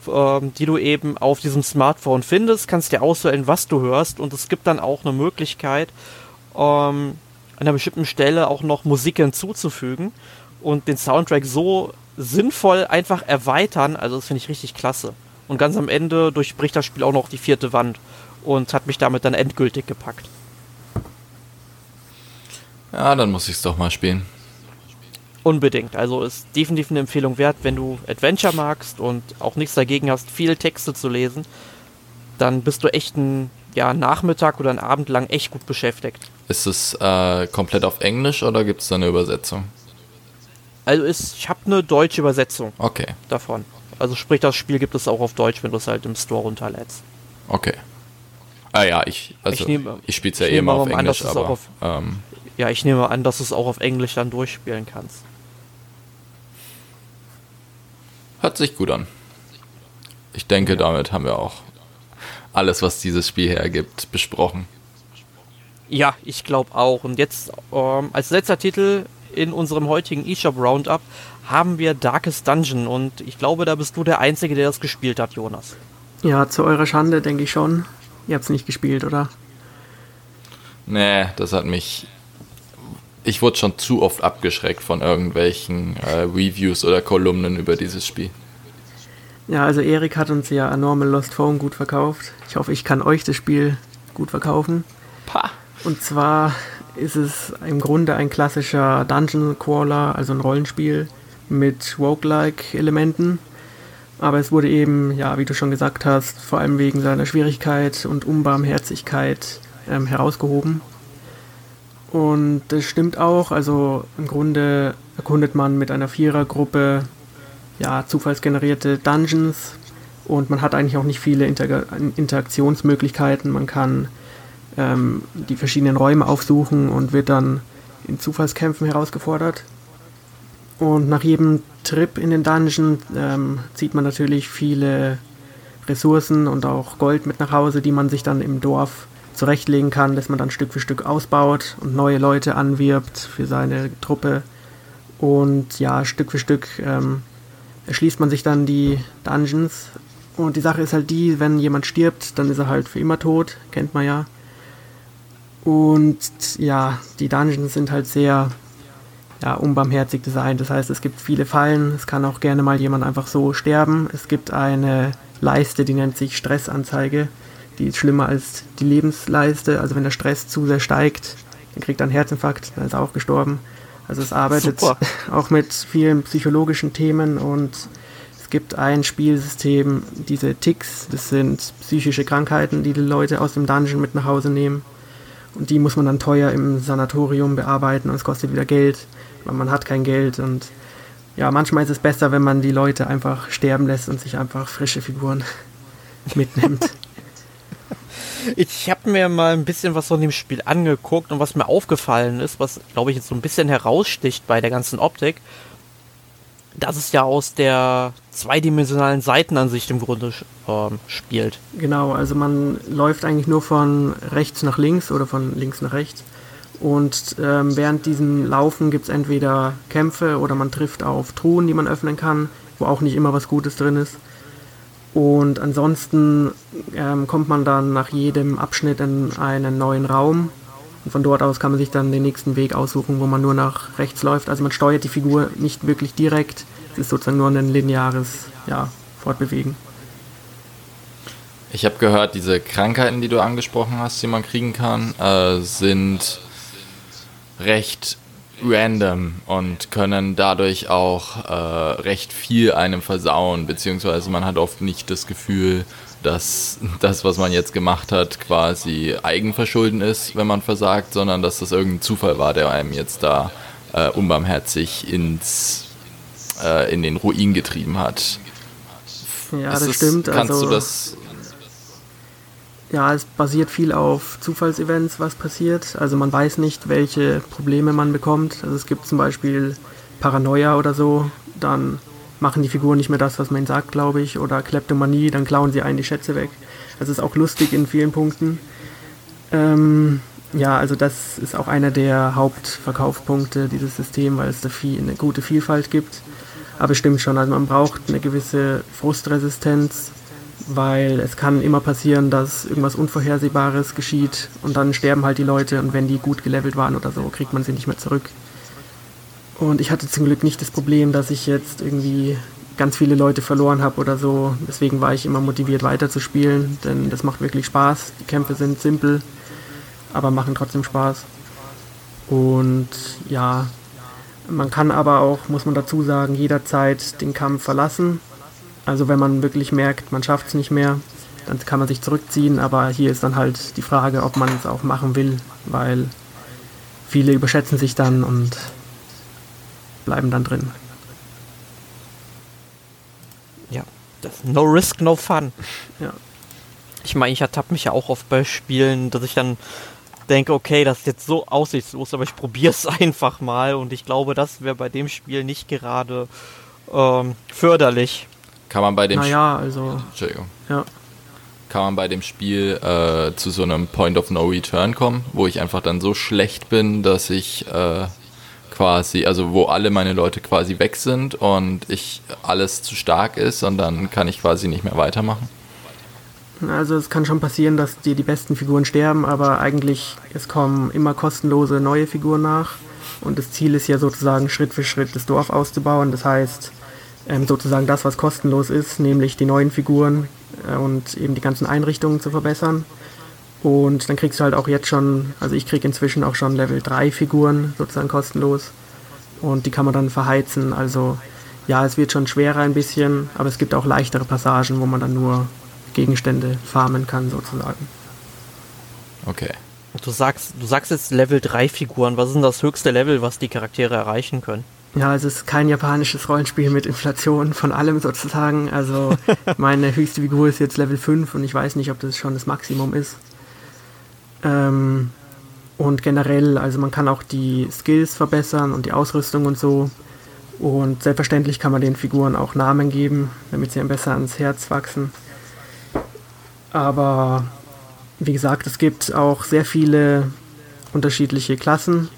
ähm, die du eben auf diesem Smartphone findest, kannst dir auswählen, was du hörst und es gibt dann auch eine Möglichkeit, ähm, an einer bestimmten Stelle auch noch Musik hinzuzufügen und den Soundtrack so sinnvoll einfach erweitern. Also das finde ich richtig klasse. Und ganz am Ende durchbricht das Spiel auch noch die vierte Wand und hat mich damit dann endgültig gepackt. Ja, dann muss ich es doch mal spielen. Unbedingt. Also ist definitiv eine Empfehlung wert, wenn du Adventure magst und auch nichts dagegen hast, viele Texte zu lesen, dann bist du echt ein ja, Nachmittag oder einen Abend lang echt gut beschäftigt. Ist es äh, komplett auf Englisch oder gibt es da eine Übersetzung? Also ist, ich habe eine deutsche Übersetzung okay. davon. Also sprich, das Spiel gibt es auch auf Deutsch, wenn du es halt im Store runterlädst. Okay. Ah ja, ich, also ich, ich spiele es ja eh immer auf Englisch, an, aber... Auf, ähm, ja, ich nehme an, dass du es auch auf Englisch dann durchspielen kannst. Hört sich gut an. Ich denke, ja. damit haben wir auch alles, was dieses Spiel hergibt, besprochen. Ja, ich glaube auch. Und jetzt ähm, als letzter Titel in unserem heutigen eShop Roundup haben wir Darkest Dungeon und ich glaube, da bist du der Einzige, der das gespielt hat, Jonas. Ja, zu eurer Schande denke ich schon. Ihr habt es nicht gespielt, oder? Nee, das hat mich. Ich wurde schon zu oft abgeschreckt von irgendwelchen äh, Reviews oder Kolumnen über dieses Spiel. Ja, also Erik hat uns ja Normal Lost Phone gut verkauft. Ich hoffe, ich kann euch das Spiel gut verkaufen. Pah. Und zwar ist es im Grunde ein klassischer Dungeon Crawler, also ein Rollenspiel mit Roguelike-Elementen. Aber es wurde eben, ja, wie du schon gesagt hast, vor allem wegen seiner Schwierigkeit und Unbarmherzigkeit ähm, herausgehoben. Und das stimmt auch. Also im Grunde erkundet man mit einer Vierergruppe ja, zufallsgenerierte Dungeons und man hat eigentlich auch nicht viele Inter Interaktionsmöglichkeiten. Man kann ähm, die verschiedenen Räume aufsuchen und wird dann in Zufallskämpfen herausgefordert. Und nach jedem Trip in den Dungeon ähm, zieht man natürlich viele Ressourcen und auch Gold mit nach Hause, die man sich dann im Dorf zurechtlegen kann, dass man dann Stück für Stück ausbaut und neue Leute anwirbt für seine Truppe. Und ja, Stück für Stück ähm, erschließt man sich dann die Dungeons. Und die Sache ist halt die, wenn jemand stirbt, dann ist er halt für immer tot, kennt man ja. Und ja, die Dungeons sind halt sehr ja, unbarmherzig designt. Das heißt, es gibt viele Fallen, es kann auch gerne mal jemand einfach so sterben. Es gibt eine Leiste, die nennt sich Stressanzeige. Die ist schlimmer als die Lebensleiste. Also wenn der Stress zu sehr steigt, dann kriegt er einen Herzinfarkt, dann ist er auch gestorben. Also es arbeitet Super. auch mit vielen psychologischen Themen und es gibt ein Spielsystem, diese Ticks, das sind psychische Krankheiten, die die Leute aus dem Dungeon mit nach Hause nehmen. Und die muss man dann teuer im Sanatorium bearbeiten und es kostet wieder Geld, man hat kein Geld. Und ja, manchmal ist es besser, wenn man die Leute einfach sterben lässt und sich einfach frische Figuren mitnimmt. Ich habe mir mal ein bisschen was von dem Spiel angeguckt und was mir aufgefallen ist, was glaube ich jetzt so ein bisschen heraussticht bei der ganzen Optik, dass es ja aus der zweidimensionalen Seitenansicht im Grunde äh, spielt. Genau, also man läuft eigentlich nur von rechts nach links oder von links nach rechts. Und ähm, während diesem Laufen gibt es entweder Kämpfe oder man trifft auf Truhen, die man öffnen kann, wo auch nicht immer was Gutes drin ist. Und ansonsten ähm, kommt man dann nach jedem Abschnitt in einen neuen Raum. Und von dort aus kann man sich dann den nächsten Weg aussuchen, wo man nur nach rechts läuft. Also man steuert die Figur nicht wirklich direkt. Es ist sozusagen nur ein lineares ja, Fortbewegen. Ich habe gehört, diese Krankheiten, die du angesprochen hast, die man kriegen kann, äh, sind recht random und können dadurch auch äh, recht viel einem versauen, beziehungsweise man hat oft nicht das Gefühl, dass das, was man jetzt gemacht hat, quasi Eigenverschulden ist, wenn man versagt, sondern dass das irgendein Zufall war, der einem jetzt da äh, unbarmherzig ins, äh, in den Ruin getrieben hat. Ja, ist das, stimmt. Kannst also, du das ja, es basiert viel auf Zufallsevents, was passiert. Also man weiß nicht, welche Probleme man bekommt. Also es gibt zum Beispiel Paranoia oder so, dann machen die Figuren nicht mehr das, was man ihnen sagt, glaube ich. Oder Kleptomanie, dann klauen sie einen die Schätze weg. Also es ist auch lustig in vielen Punkten. Ähm, ja, also das ist auch einer der Hauptverkaufspunkte dieses Systems, weil es da viel, eine gute Vielfalt gibt. Aber stimmt schon, also man braucht eine gewisse Frustresistenz, weil es kann immer passieren, dass irgendwas Unvorhersehbares geschieht und dann sterben halt die Leute und wenn die gut gelevelt waren oder so, kriegt man sie nicht mehr zurück. Und ich hatte zum Glück nicht das Problem, dass ich jetzt irgendwie ganz viele Leute verloren habe oder so. Deswegen war ich immer motiviert weiterzuspielen, denn das macht wirklich Spaß. Die Kämpfe sind simpel, aber machen trotzdem Spaß. Und ja, man kann aber auch, muss man dazu sagen, jederzeit den Kampf verlassen. Also wenn man wirklich merkt, man schafft es nicht mehr, dann kann man sich zurückziehen. Aber hier ist dann halt die Frage, ob man es auch machen will, weil viele überschätzen sich dann und bleiben dann drin. Ja, das no risk, no fun. Ja. Ich meine, ich ertappe mich ja auch oft bei Spielen, dass ich dann denke, okay, das ist jetzt so aussichtslos, aber ich probiere es einfach mal und ich glaube, das wäre bei dem Spiel nicht gerade ähm, förderlich. Kann man bei dem naja, also. Entschuldigung. Ja. Kann man bei dem Spiel äh, zu so einem Point of No Return kommen, wo ich einfach dann so schlecht bin, dass ich äh, quasi, also wo alle meine Leute quasi weg sind und ich alles zu stark ist und dann kann ich quasi nicht mehr weitermachen? Also es kann schon passieren, dass dir die besten Figuren sterben, aber eigentlich es kommen immer kostenlose neue Figuren nach und das Ziel ist ja sozusagen Schritt für Schritt das Dorf auszubauen. Das heißt ähm, sozusagen das, was kostenlos ist, nämlich die neuen Figuren äh, und eben die ganzen Einrichtungen zu verbessern. Und dann kriegst du halt auch jetzt schon, also ich krieg inzwischen auch schon Level 3 Figuren sozusagen kostenlos und die kann man dann verheizen. Also ja, es wird schon schwerer ein bisschen, aber es gibt auch leichtere Passagen, wo man dann nur Gegenstände farmen kann, sozusagen. Okay. Du sagst, du sagst jetzt Level 3 Figuren. Was ist denn das höchste Level, was die Charaktere erreichen können? Ja, es ist kein japanisches Rollenspiel mit Inflation von allem sozusagen. Also meine höchste Figur ist jetzt Level 5 und ich weiß nicht, ob das schon das Maximum ist. Ähm, und generell, also man kann auch die Skills verbessern und die Ausrüstung und so. Und selbstverständlich kann man den Figuren auch Namen geben, damit sie einem besser ans Herz wachsen. Aber wie gesagt, es gibt auch sehr viele unterschiedliche Klassen,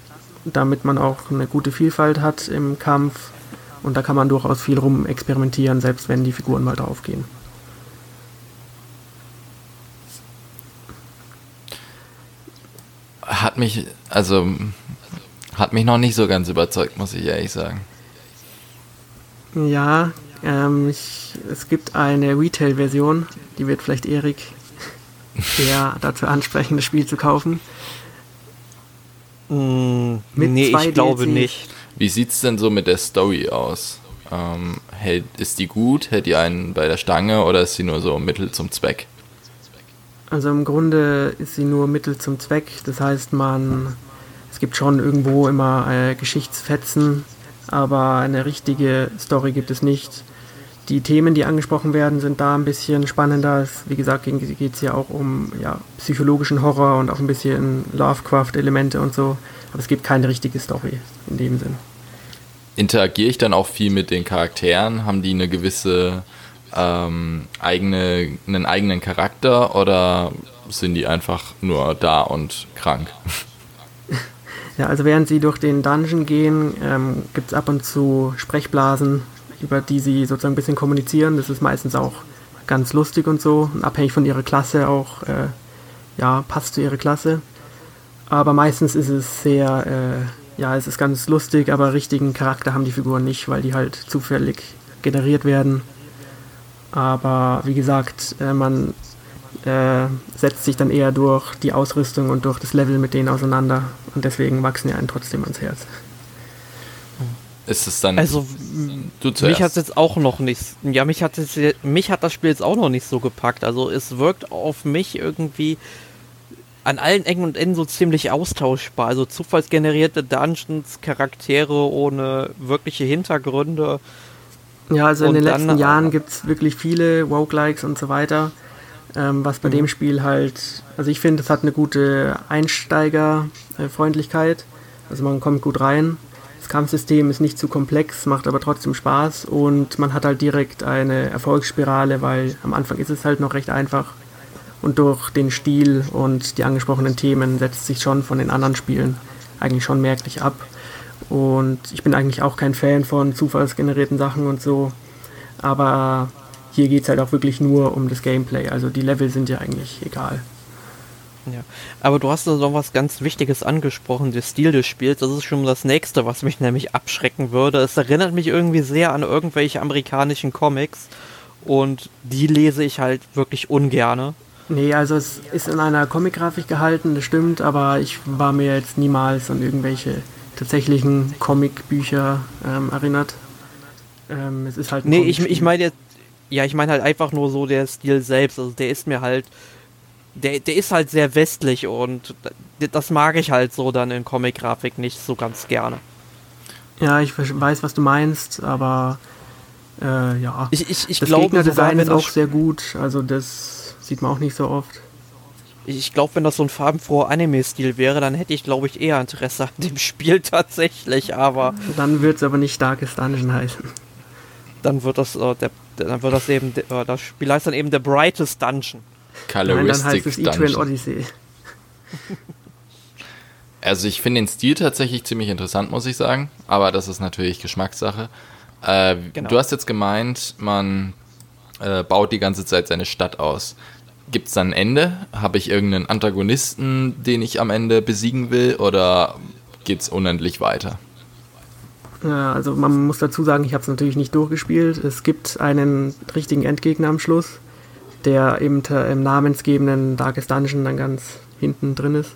damit man auch eine gute Vielfalt hat im Kampf. Und da kann man durchaus viel rum experimentieren, selbst wenn die Figuren mal draufgehen. Hat mich, also, hat mich noch nicht so ganz überzeugt, muss ich ehrlich sagen. Ja, ähm, ich, es gibt eine Retail-Version, die wird vielleicht Erik eher dazu ansprechen, das Spiel zu kaufen. Mm, mit nee, ich DLC. glaube nicht. Wie sieht es denn so mit der Story aus? Ähm, hält, ist die gut? Hält die einen bei der Stange oder ist sie nur so Mittel zum Zweck? Also im Grunde ist sie nur Mittel zum Zweck. Das heißt, man es gibt schon irgendwo immer äh, Geschichtsfetzen, aber eine richtige Story gibt es nicht. Die Themen, die angesprochen werden, sind da ein bisschen spannender. Wie gesagt, geht es ja auch um ja, psychologischen Horror und auch ein bisschen Lovecraft-Elemente und so. Aber es gibt keine richtige Story in dem Sinn. Interagiere ich dann auch viel mit den Charakteren? Haben die eine gewisse ähm, eigene, einen eigenen Charakter oder sind die einfach nur da und krank? Ja, also während sie durch den Dungeon gehen, ähm, gibt es ab und zu Sprechblasen, über die sie sozusagen ein bisschen kommunizieren. Das ist meistens auch ganz lustig und so, und abhängig von ihrer Klasse auch, äh, ja, passt zu ihrer Klasse. Aber meistens ist es sehr, äh, ja, es ist ganz lustig, aber richtigen Charakter haben die Figuren nicht, weil die halt zufällig generiert werden. Aber wie gesagt, äh, man äh, setzt sich dann eher durch die Ausrüstung und durch das Level mit denen auseinander. Und deswegen wachsen ja einen trotzdem ans Herz. Ist es dann. Also, mich hat es jetzt auch noch nicht. Ja, mich hat, es, mich hat das Spiel jetzt auch noch nicht so gepackt. Also, es wirkt auf mich irgendwie an allen Ecken und Enden so ziemlich austauschbar. Also, zufallsgenerierte Dungeons, Charaktere ohne wirkliche Hintergründe. Ja, also in den letzten Jahren gibt es wirklich viele Woke-Likes und so weiter. Ähm, was bei mhm. dem Spiel halt, also ich finde, es hat eine gute Einsteigerfreundlichkeit. Also man kommt gut rein. Das Kampfsystem ist nicht zu komplex, macht aber trotzdem Spaß und man hat halt direkt eine Erfolgsspirale, weil am Anfang ist es halt noch recht einfach Und durch den Stil und die angesprochenen Themen setzt sich schon von den anderen Spielen eigentlich schon merklich ab. Und ich bin eigentlich auch kein Fan von zufallsgenerierten Sachen und so. Aber hier geht es halt auch wirklich nur um das Gameplay. Also die Level sind ja eigentlich egal. Ja, aber du hast noch was ganz Wichtiges angesprochen, der Stil des Spiels. Das ist schon das nächste, was mich nämlich abschrecken würde. Es erinnert mich irgendwie sehr an irgendwelche amerikanischen Comics und die lese ich halt wirklich ungerne. Nee, also es ist in einer Comic-Grafik gehalten, das stimmt, aber ich war mir jetzt niemals an irgendwelche tatsächlichen Comic-Bücher ähm, erinnert. Ähm, es ist halt Nee, ich, ich meine jetzt, ja, ich meine halt einfach nur so der Stil selbst. Also der ist mir halt der, der ist halt sehr westlich und das mag ich halt so dann in Comic-Grafik nicht so ganz gerne. Ja, ich weiß, was du meinst, aber äh, ja. Ich, ich, ich das glaube, Gegnerdesign ist auch sehr gut, also das sieht man auch nicht so oft. Ich glaube, wenn das so ein farbenfroher Anime-Stil wäre, dann hätte ich, glaube ich, eher Interesse an dem Spiel tatsächlich, aber. Dann wird es aber nicht Darkest Dungeon heißen. Dann wird das, äh, der, dann wird das eben, äh, das Spiel heißt dann eben The Brightest Dungeon. Coloristic Nein, dann heißt es E-Train Odyssey. Also ich finde den Stil tatsächlich ziemlich interessant, muss ich sagen. Aber das ist natürlich Geschmackssache. Äh, genau. Du hast jetzt gemeint, man äh, baut die ganze Zeit seine Stadt aus. Gibt es dann ein Ende? Habe ich irgendeinen Antagonisten, den ich am Ende besiegen will? Oder geht es unendlich weiter? Ja, also man muss dazu sagen, ich habe es natürlich nicht durchgespielt. Es gibt einen richtigen Endgegner am Schluss der eben im namensgebenden Darkest Dungeon dann ganz hinten drin ist.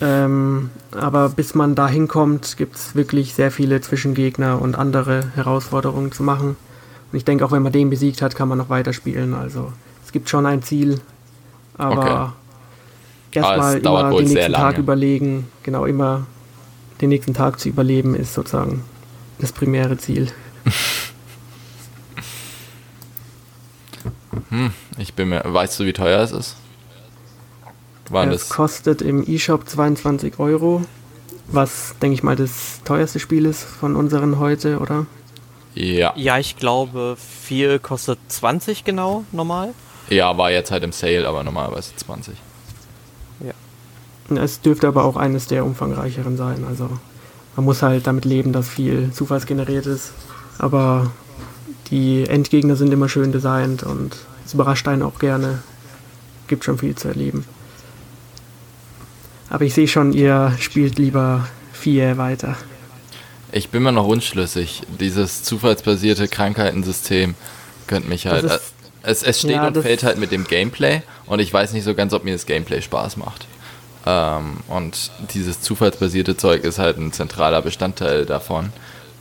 Ähm, aber bis man da hinkommt, gibt es wirklich sehr viele Zwischengegner und andere Herausforderungen zu machen. Und ich denke, auch wenn man den besiegt hat, kann man noch weiterspielen. Also es gibt schon ein Ziel, aber okay. erstmal immer den nächsten Tag überlegen. Genau, immer den nächsten Tag zu überleben ist sozusagen das primäre Ziel. Hm, ich bin mir. Weißt du, wie teuer es ist? War es das? kostet im eShop 22 Euro, was, denke ich mal, das teuerste Spiel ist von unseren heute, oder? Ja. Ja, ich glaube, 4 kostet 20 genau, normal. Ja, war jetzt halt im Sale, aber normalerweise 20. Ja. Es dürfte aber auch eines der umfangreicheren sein. Also man muss halt damit leben, dass viel zufallsgeneriert ist. Aber die Endgegner sind immer schön designt und es überrascht einen auch gerne. Gibt schon viel zu erleben. Aber ich sehe schon, ihr spielt lieber vier weiter. Ich bin mir noch unschlüssig. Dieses zufallsbasierte Krankheitensystem könnte mich halt. Ist, es, es steht ja, und fällt halt mit dem Gameplay und ich weiß nicht so ganz, ob mir das Gameplay Spaß macht. Ähm, und dieses zufallsbasierte Zeug ist halt ein zentraler Bestandteil davon.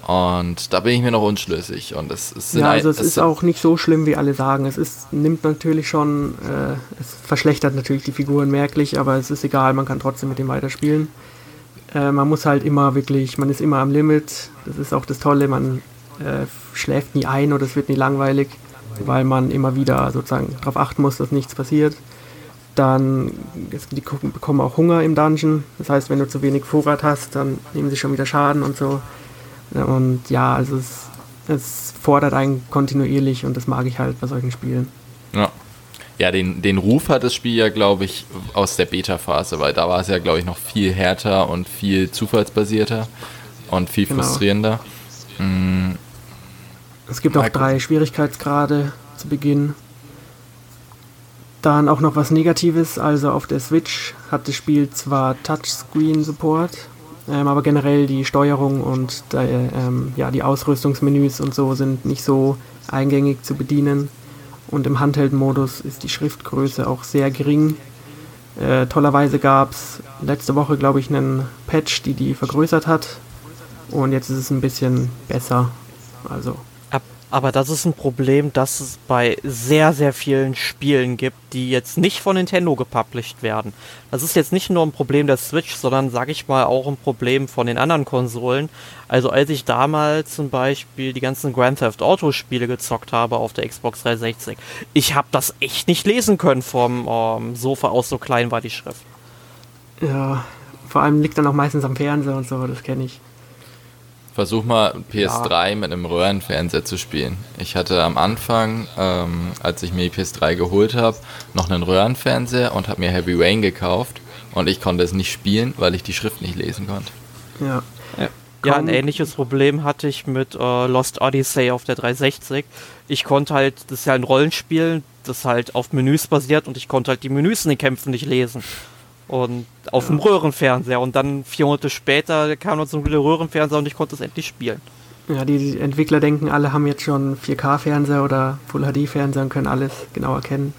Und da bin ich mir noch unschlüssig. Und es, es ja, also es, es ist auch nicht so schlimm, wie alle sagen. Es ist, nimmt natürlich schon, äh, es verschlechtert natürlich die Figuren merklich, aber es ist egal, man kann trotzdem mit dem weiterspielen. Äh, man muss halt immer wirklich, man ist immer am Limit. Das ist auch das Tolle, man äh, schläft nie ein oder es wird nie langweilig, weil man immer wieder sozusagen darauf achten muss, dass nichts passiert. Dann, es, die bekommen auch Hunger im Dungeon. Das heißt, wenn du zu wenig Vorrat hast, dann nehmen sie schon wieder Schaden und so. Und ja, also es, es fordert einen kontinuierlich und das mag ich halt bei solchen Spielen. Ja. Ja, den, den Ruf hat das Spiel ja, glaube ich, aus der Beta-Phase, weil da war es ja, glaube ich, noch viel härter und viel zufallsbasierter und viel genau. frustrierender. Mhm. Es gibt auch drei Schwierigkeitsgrade zu Beginn. Dann auch noch was Negatives, also auf der Switch hat das Spiel zwar Touchscreen-Support, ähm, aber generell die Steuerung und der, ähm, ja, die Ausrüstungsmenüs und so sind nicht so eingängig zu bedienen. Und im Handheld-Modus ist die Schriftgröße auch sehr gering. Äh, tollerweise gab es letzte Woche, glaube ich, einen Patch, die die vergrößert hat. Und jetzt ist es ein bisschen besser. Also aber das ist ein Problem, das es bei sehr, sehr vielen Spielen gibt, die jetzt nicht von Nintendo gepublished werden. Das ist jetzt nicht nur ein Problem der Switch, sondern, sag ich mal, auch ein Problem von den anderen Konsolen. Also als ich damals zum Beispiel die ganzen Grand Theft Auto Spiele gezockt habe auf der Xbox 360, ich habe das echt nicht lesen können vom ähm, Sofa aus, so klein war die Schrift. Ja, vor allem liegt dann auch meistens am Fernseher und so, das kenne ich. Versuch mal PS3 ja. mit einem Röhrenfernseher zu spielen. Ich hatte am Anfang, ähm, als ich mir die PS3 geholt habe, noch einen Röhrenfernseher und habe mir Heavy Rain gekauft und ich konnte es nicht spielen, weil ich die Schrift nicht lesen konnte. Ja. ja. Ja, ein ähnliches Problem hatte ich mit äh, Lost Odyssey auf der 360. Ich konnte halt, das ist ja ein Rollenspiel, das halt auf Menüs basiert und ich konnte halt die Menüs in den Kämpfen nicht lesen. Und auf ja. dem Röhrenfernseher. Und dann vier Monate später kam uns ein Röhrenfernseher und ich konnte es endlich spielen. Ja, die Entwickler denken, alle haben jetzt schon 4K-Fernseher oder Full-HD-Fernseher und können alles genau erkennen.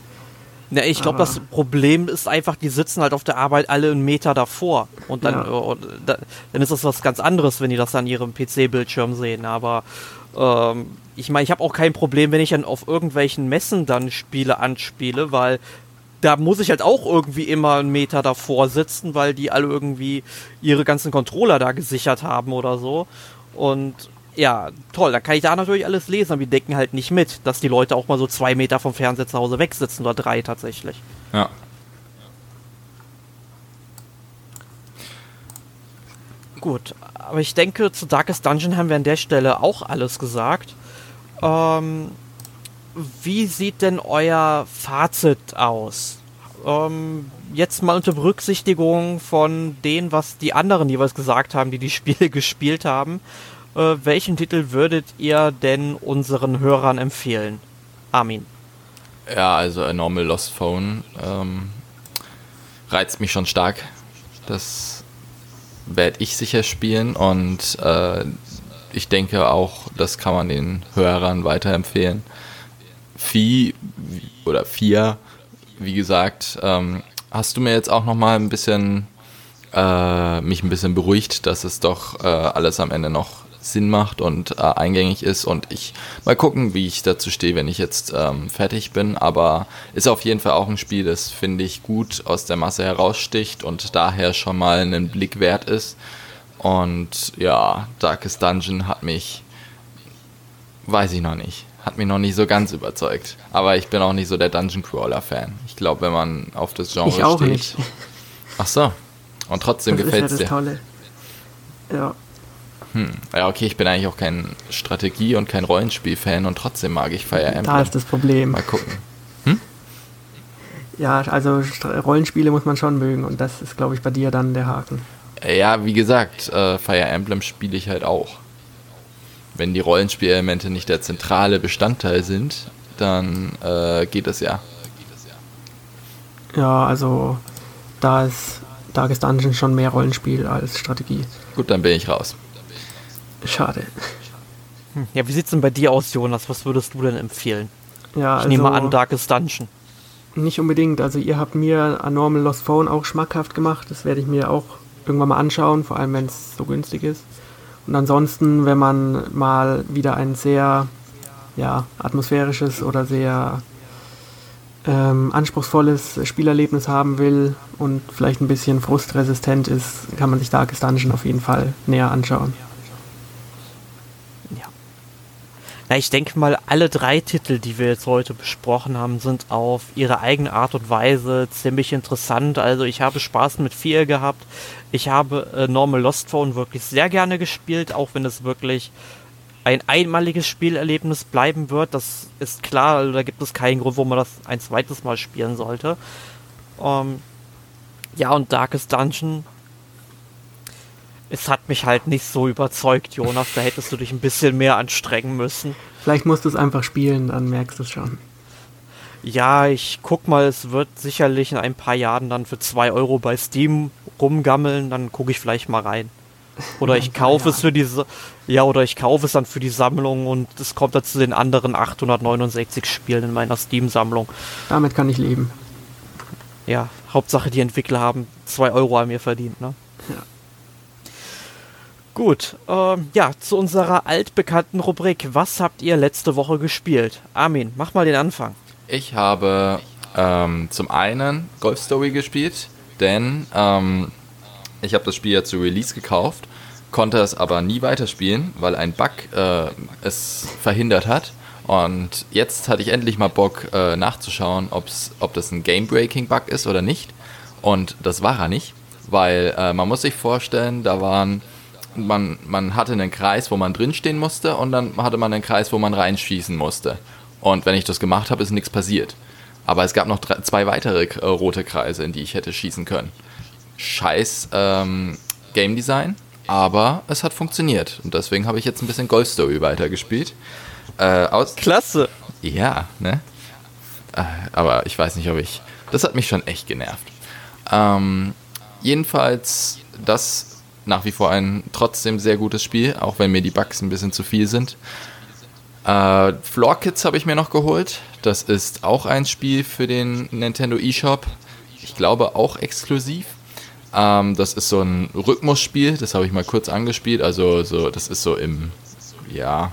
Ja, ich glaube, das Problem ist einfach, die sitzen halt auf der Arbeit alle einen Meter davor. Und dann, ja. äh, dann ist das was ganz anderes, wenn die das an ihrem PC-Bildschirm sehen. Aber ähm, ich meine, ich habe auch kein Problem, wenn ich dann auf irgendwelchen Messen dann Spiele anspiele, weil da muss ich halt auch irgendwie immer einen Meter davor sitzen, weil die alle irgendwie ihre ganzen Controller da gesichert haben oder so. Und ja, toll, dann kann ich da natürlich alles lesen, aber die decken halt nicht mit, dass die Leute auch mal so zwei Meter vom Fernseher zu Hause wegsitzen oder drei tatsächlich. Ja. Gut, aber ich denke, zu Darkest Dungeon haben wir an der Stelle auch alles gesagt. Ähm, wie sieht denn euer Fazit aus? Ähm, jetzt mal unter Berücksichtigung von dem, was die anderen jeweils gesagt haben, die die Spiele gespielt haben. Äh, welchen Titel würdet ihr denn unseren Hörern empfehlen? Armin. Ja, also A Normal Lost Phone ähm, reizt mich schon stark. Das werde ich sicher spielen und äh, ich denke auch, das kann man den Hörern weiterempfehlen. Vieh oder vier, wie gesagt, ähm, hast du mir jetzt auch noch mal ein bisschen äh, mich ein bisschen beruhigt, dass es doch äh, alles am Ende noch Sinn macht und äh, eingängig ist und ich mal gucken, wie ich dazu stehe, wenn ich jetzt ähm, fertig bin. Aber ist auf jeden Fall auch ein Spiel, das finde ich gut aus der Masse heraussticht und daher schon mal einen Blick wert ist. Und ja, Darkest Dungeon hat mich, weiß ich noch nicht hat mich noch nicht so ganz überzeugt. Aber ich bin auch nicht so der Dungeon Crawler Fan. Ich glaube, wenn man auf das Genre ich auch steht. Nicht. Ach so. Und trotzdem gefällt es ja dir. Tolle. Ja. Hm. Ja, okay, ich bin eigentlich auch kein Strategie- und kein Rollenspiel-Fan und trotzdem mag ich Fire Emblem. Da ist das Problem. Mal gucken. Hm? Ja, also Rollenspiele muss man schon mögen und das ist, glaube ich, bei dir dann der Haken. Ja, wie gesagt, äh, Fire Emblem spiele ich halt auch wenn die Rollenspielelemente nicht der zentrale Bestandteil sind, dann äh, geht das ja. Ja, also da ist Darkest Dungeon schon mehr Rollenspiel als Strategie. Gut, dann bin ich raus. Schade. Hm, ja, wie sieht's denn bei dir aus, Jonas? Was würdest du denn empfehlen? Ja, ich also, nehme an, Darkest Dungeon. Nicht unbedingt. Also ihr habt mir A Normal Lost Phone auch schmackhaft gemacht. Das werde ich mir auch irgendwann mal anschauen, vor allem wenn es so günstig ist. Und ansonsten, wenn man mal wieder ein sehr ja, atmosphärisches oder sehr ähm, anspruchsvolles Spielerlebnis haben will und vielleicht ein bisschen frustresistent ist, kann man sich Darkest Dungeon auf jeden Fall näher anschauen. Na, ich denke mal, alle drei Titel, die wir jetzt heute besprochen haben, sind auf ihre eigene Art und Weise ziemlich interessant. Also ich habe Spaß mit vier gehabt. Ich habe äh, Normal Lost Phone wirklich sehr gerne gespielt, auch wenn es wirklich ein einmaliges Spielerlebnis bleiben wird. Das ist klar, also da gibt es keinen Grund, wo man das ein zweites Mal spielen sollte. Ähm, ja, und Darkest Dungeon es hat mich halt nicht so überzeugt, Jonas. Da hättest du dich ein bisschen mehr anstrengen müssen. Vielleicht musst du es einfach spielen, dann merkst du es schon. Ja, ich guck mal, es wird sicherlich in ein paar Jahren dann für 2 Euro bei Steam rumgammeln, dann gucke ich vielleicht mal rein. Oder ich kaufe es für diese, ja, oder ich kaufe es dann für die Sammlung und es kommt dann zu den anderen 869 Spielen in meiner Steam-Sammlung. Damit kann ich leben. Ja, Hauptsache die Entwickler haben 2 Euro an mir verdient, ne? Gut, ähm, ja, zu unserer altbekannten Rubrik. Was habt ihr letzte Woche gespielt? Armin, mach mal den Anfang. Ich habe ähm, zum einen Golf Story gespielt, denn ähm, ich habe das Spiel ja zu Release gekauft, konnte es aber nie weiterspielen, weil ein Bug äh, es verhindert hat. Und jetzt hatte ich endlich mal Bock äh, nachzuschauen, ob's, ob das ein Game-Breaking-Bug ist oder nicht. Und das war er nicht, weil äh, man muss sich vorstellen, da waren man, man hatte einen Kreis, wo man drinstehen musste und dann hatte man einen Kreis, wo man reinschießen musste. Und wenn ich das gemacht habe, ist nichts passiert. Aber es gab noch drei, zwei weitere äh, rote Kreise, in die ich hätte schießen können. Scheiß ähm, Game Design, aber es hat funktioniert. Und deswegen habe ich jetzt ein bisschen Golf Story weitergespielt. Äh, aus Klasse! Ja, ne? Äh, aber ich weiß nicht, ob ich. Das hat mich schon echt genervt. Ähm, jedenfalls, das nach wie vor ein trotzdem sehr gutes Spiel, auch wenn mir die Bugs ein bisschen zu viel sind. Äh, Floor Kids habe ich mir noch geholt. Das ist auch ein Spiel für den Nintendo eShop. Ich glaube auch exklusiv. Ähm, das ist so ein Rhythmusspiel, das habe ich mal kurz angespielt. Also so, das ist so im ja,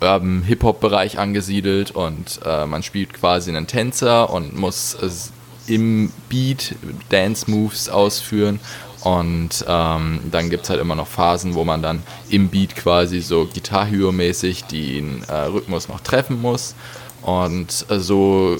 Urban Hip-Hop-Bereich angesiedelt und äh, man spielt quasi einen Tänzer und muss äh, im Beat Dance-Moves ausführen und ähm, dann gibt es halt immer noch Phasen, wo man dann im Beat quasi so Guitar Hero-mäßig den äh, Rhythmus noch treffen muss. Und äh, so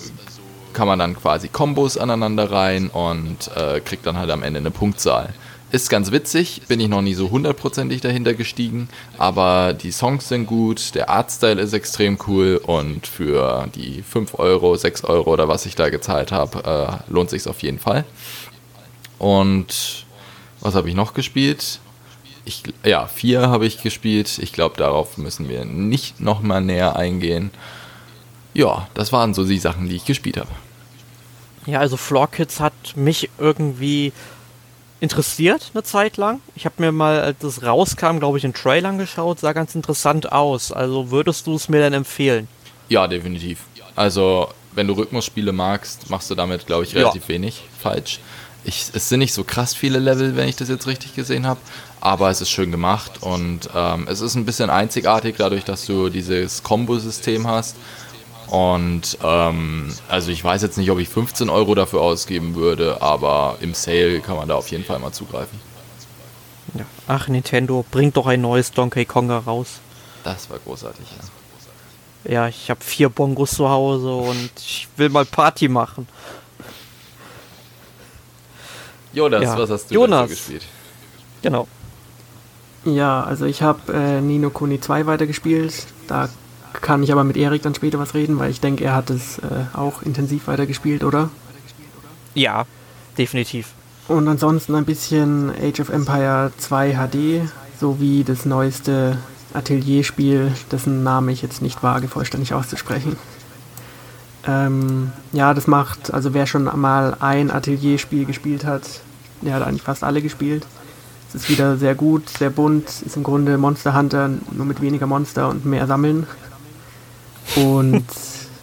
kann man dann quasi Kombos aneinander rein und äh, kriegt dann halt am Ende eine Punktzahl. Ist ganz witzig, bin ich noch nie so hundertprozentig dahinter gestiegen, aber die Songs sind gut, der Artstyle ist extrem cool und für die 5 Euro, 6 Euro oder was ich da gezahlt habe, äh, lohnt sich auf jeden Fall. Und was habe ich noch gespielt? Ich, ja, vier habe ich gespielt. Ich glaube, darauf müssen wir nicht nochmal näher eingehen. Ja, das waren so die Sachen, die ich gespielt habe. Ja, also Floor Kids hat mich irgendwie interessiert eine Zeit lang. Ich habe mir mal, als es rauskam, glaube ich, den Trailer angeschaut, sah ganz interessant aus. Also würdest du es mir denn empfehlen? Ja, definitiv. Also, wenn du Rhythmusspiele magst, machst du damit, glaube ich, relativ ja. wenig falsch. Ich, es sind nicht so krass viele Level, wenn ich das jetzt richtig gesehen habe, aber es ist schön gemacht und ähm, es ist ein bisschen einzigartig dadurch, dass du dieses Kombo-System hast. Und ähm, also ich weiß jetzt nicht, ob ich 15 Euro dafür ausgeben würde, aber im Sale kann man da auf jeden Fall mal zugreifen. Ja. Ach, Nintendo, bringt doch ein neues Donkey Konga raus. Das war großartig, ja. Ja, ich habe vier Bongos zu Hause und ich will mal Party machen. Jonas, ja. was hast du Jonas. gespielt? Genau. Ja, also ich habe äh, Nino Kuni 2 weitergespielt. Da kann ich aber mit Erik dann später was reden, weil ich denke, er hat es äh, auch intensiv weitergespielt, oder? Ja, definitiv. Und ansonsten ein bisschen Age of Empire 2 HD sowie das neueste Atelierspiel, dessen Name ich jetzt nicht wage, vollständig auszusprechen. Ähm, ja, das macht, also wer schon mal ein Atelierspiel gespielt hat, der hat eigentlich fast alle gespielt. Es ist wieder sehr gut, sehr bunt, ist im Grunde Monster Hunter, nur mit weniger Monster und mehr Sammeln. Und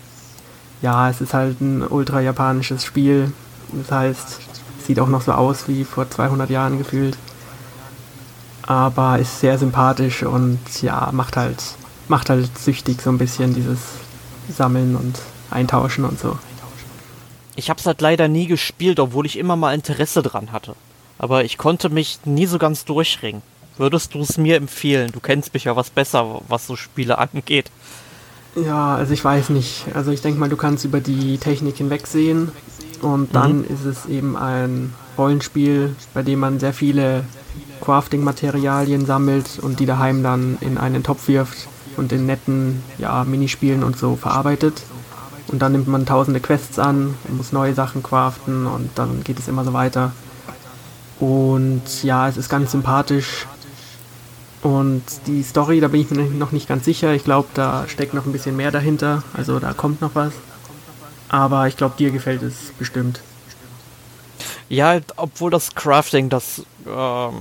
ja, es ist halt ein ultra japanisches Spiel. Das heißt, sieht auch noch so aus wie vor 200 Jahren gefühlt. Aber ist sehr sympathisch und ja, macht halt, macht halt süchtig so ein bisschen dieses Sammeln und eintauschen und so. Ich habe es halt leider nie gespielt, obwohl ich immer mal Interesse dran hatte. Aber ich konnte mich nie so ganz durchringen. Würdest du es mir empfehlen? Du kennst mich ja was besser, was so Spiele angeht. Ja, also ich weiß nicht. Also ich denke mal, du kannst über die Technik hinwegsehen und dann mhm. ist es eben ein Rollenspiel, bei dem man sehr viele Crafting-Materialien sammelt und die daheim dann in einen Topf wirft und in netten ja, Minispielen und so verarbeitet. Und dann nimmt man tausende Quests an muss neue Sachen craften und dann geht es immer so weiter. Und ja, es ist ganz sympathisch. Und die Story, da bin ich mir noch nicht ganz sicher. Ich glaube, da steckt noch ein bisschen mehr dahinter. Also da kommt noch was. Aber ich glaube, dir gefällt es bestimmt. Ja, obwohl das Crafting, das ähm,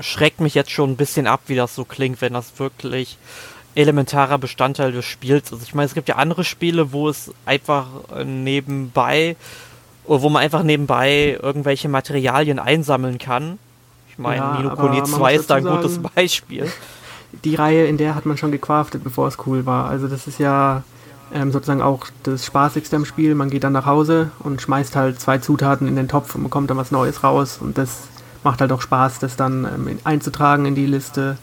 schreckt mich jetzt schon ein bisschen ab, wie das so klingt, wenn das wirklich elementarer Bestandteil des Spiels ist. Ich meine, es gibt ja andere Spiele, wo es einfach nebenbei, wo man einfach nebenbei irgendwelche Materialien einsammeln kann. Ich meine, ja, Nino Kuni 2 ist da ein gutes Beispiel. Die Reihe, in der hat man schon gecraftet, bevor es cool war. Also das ist ja ähm, sozusagen auch das Spaßigste am Spiel. Man geht dann nach Hause und schmeißt halt zwei Zutaten in den Topf und bekommt dann was Neues raus. Und das macht halt auch Spaß, das dann ähm, einzutragen in die Liste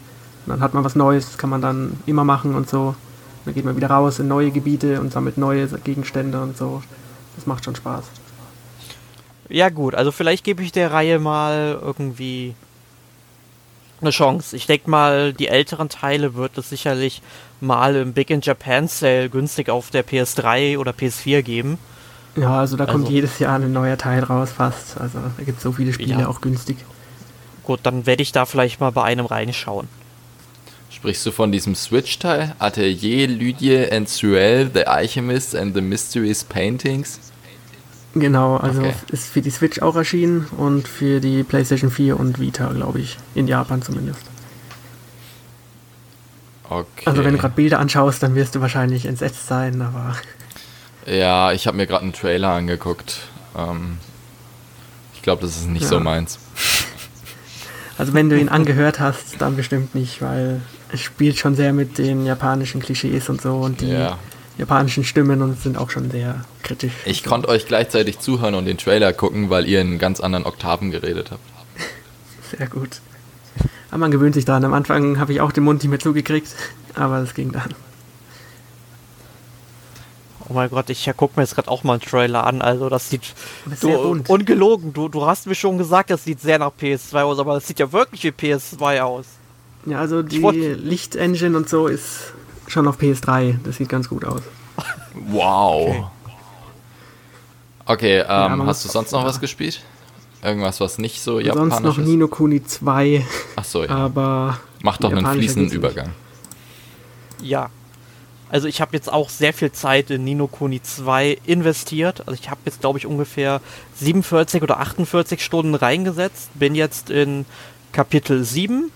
dann hat man was Neues, das kann man dann immer machen und so. Dann geht man wieder raus in neue Gebiete und sammelt neue Gegenstände und so. Das macht schon Spaß. Ja gut, also vielleicht gebe ich der Reihe mal irgendwie eine Chance. Ich denke mal, die älteren Teile wird es sicherlich mal im Big in Japan Sale günstig auf der PS3 oder PS4 geben. Ja, also da kommt also, jedes Jahr ein neuer Teil raus fast. Also da gibt es so viele Spiele ja. auch günstig. Gut, dann werde ich da vielleicht mal bei einem reinschauen. Sprichst du von diesem Switch-Teil? Atelier Lydie and Suel, The Alchemist and the Mysteries Paintings? Genau, also okay. ist für die Switch auch erschienen und für die PlayStation 4 und Vita, glaube ich. In Japan zumindest. Okay. Also wenn du gerade Bilder anschaust, dann wirst du wahrscheinlich entsetzt sein, aber. Ja, ich habe mir gerade einen Trailer angeguckt. Ähm, ich glaube, das ist nicht ja. so meins. Also wenn du ihn angehört hast, dann bestimmt nicht, weil es spielt schon sehr mit den japanischen Klischees und so und die ja. japanischen Stimmen und sind auch schon sehr kritisch. Ich konnte euch gleichzeitig zuhören und den Trailer gucken, weil ihr in ganz anderen Oktaven geredet habt. Sehr gut. Aber man gewöhnt sich dran. Am Anfang habe ich auch den Mund nicht mehr zugekriegt, aber es ging dann. Oh mein Gott, ich gucke mir jetzt gerade auch mal einen Trailer an. Also das sieht das du, ungelogen. Du, du hast mir schon gesagt, das sieht sehr nach PS2 aus, aber das sieht ja wirklich wie PS2 aus. Ja, also die Lichtengine und so ist schon auf PS3. Das sieht ganz gut aus. wow. Okay, okay ähm, ja, hast du sonst noch was gespielt? Irgendwas, was nicht so japanisch Sonst noch ist? Nino Kuni 2. Ach so, ja. Aber Macht doch einen fließenden Übergang. Ja, also ich habe jetzt auch sehr viel Zeit in Nino Kuni 2 investiert. Also ich habe jetzt, glaube ich, ungefähr 47 oder 48 Stunden reingesetzt. Bin jetzt in Kapitel 7.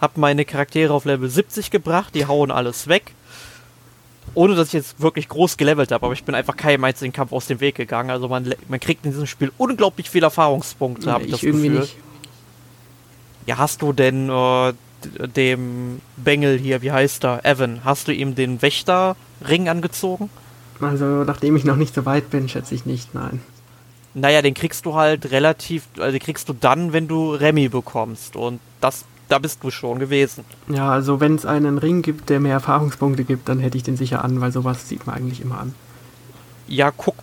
Habe meine Charaktere auf Level 70 gebracht. Die hauen alles weg. Ohne dass ich jetzt wirklich groß gelevelt habe. Aber ich bin einfach keinem einzigen Kampf aus dem Weg gegangen. Also man, man kriegt in diesem Spiel unglaublich viele Erfahrungspunkte, habe ich, ich das irgendwie Gefühl. Nicht. Ja, hast du denn äh, dem Bengel hier, wie heißt er, Evan, hast du ihm den Wächterring angezogen? Also, nachdem ich noch nicht so weit bin, schätze ich nicht, nein. Naja, den kriegst du halt relativ, also den kriegst du dann, wenn du Remy bekommst. Und das, da bist du schon gewesen. Ja, also wenn es einen Ring gibt, der mehr Erfahrungspunkte gibt, dann hätte ich den sicher an, weil sowas sieht man eigentlich immer an. Ja, guck,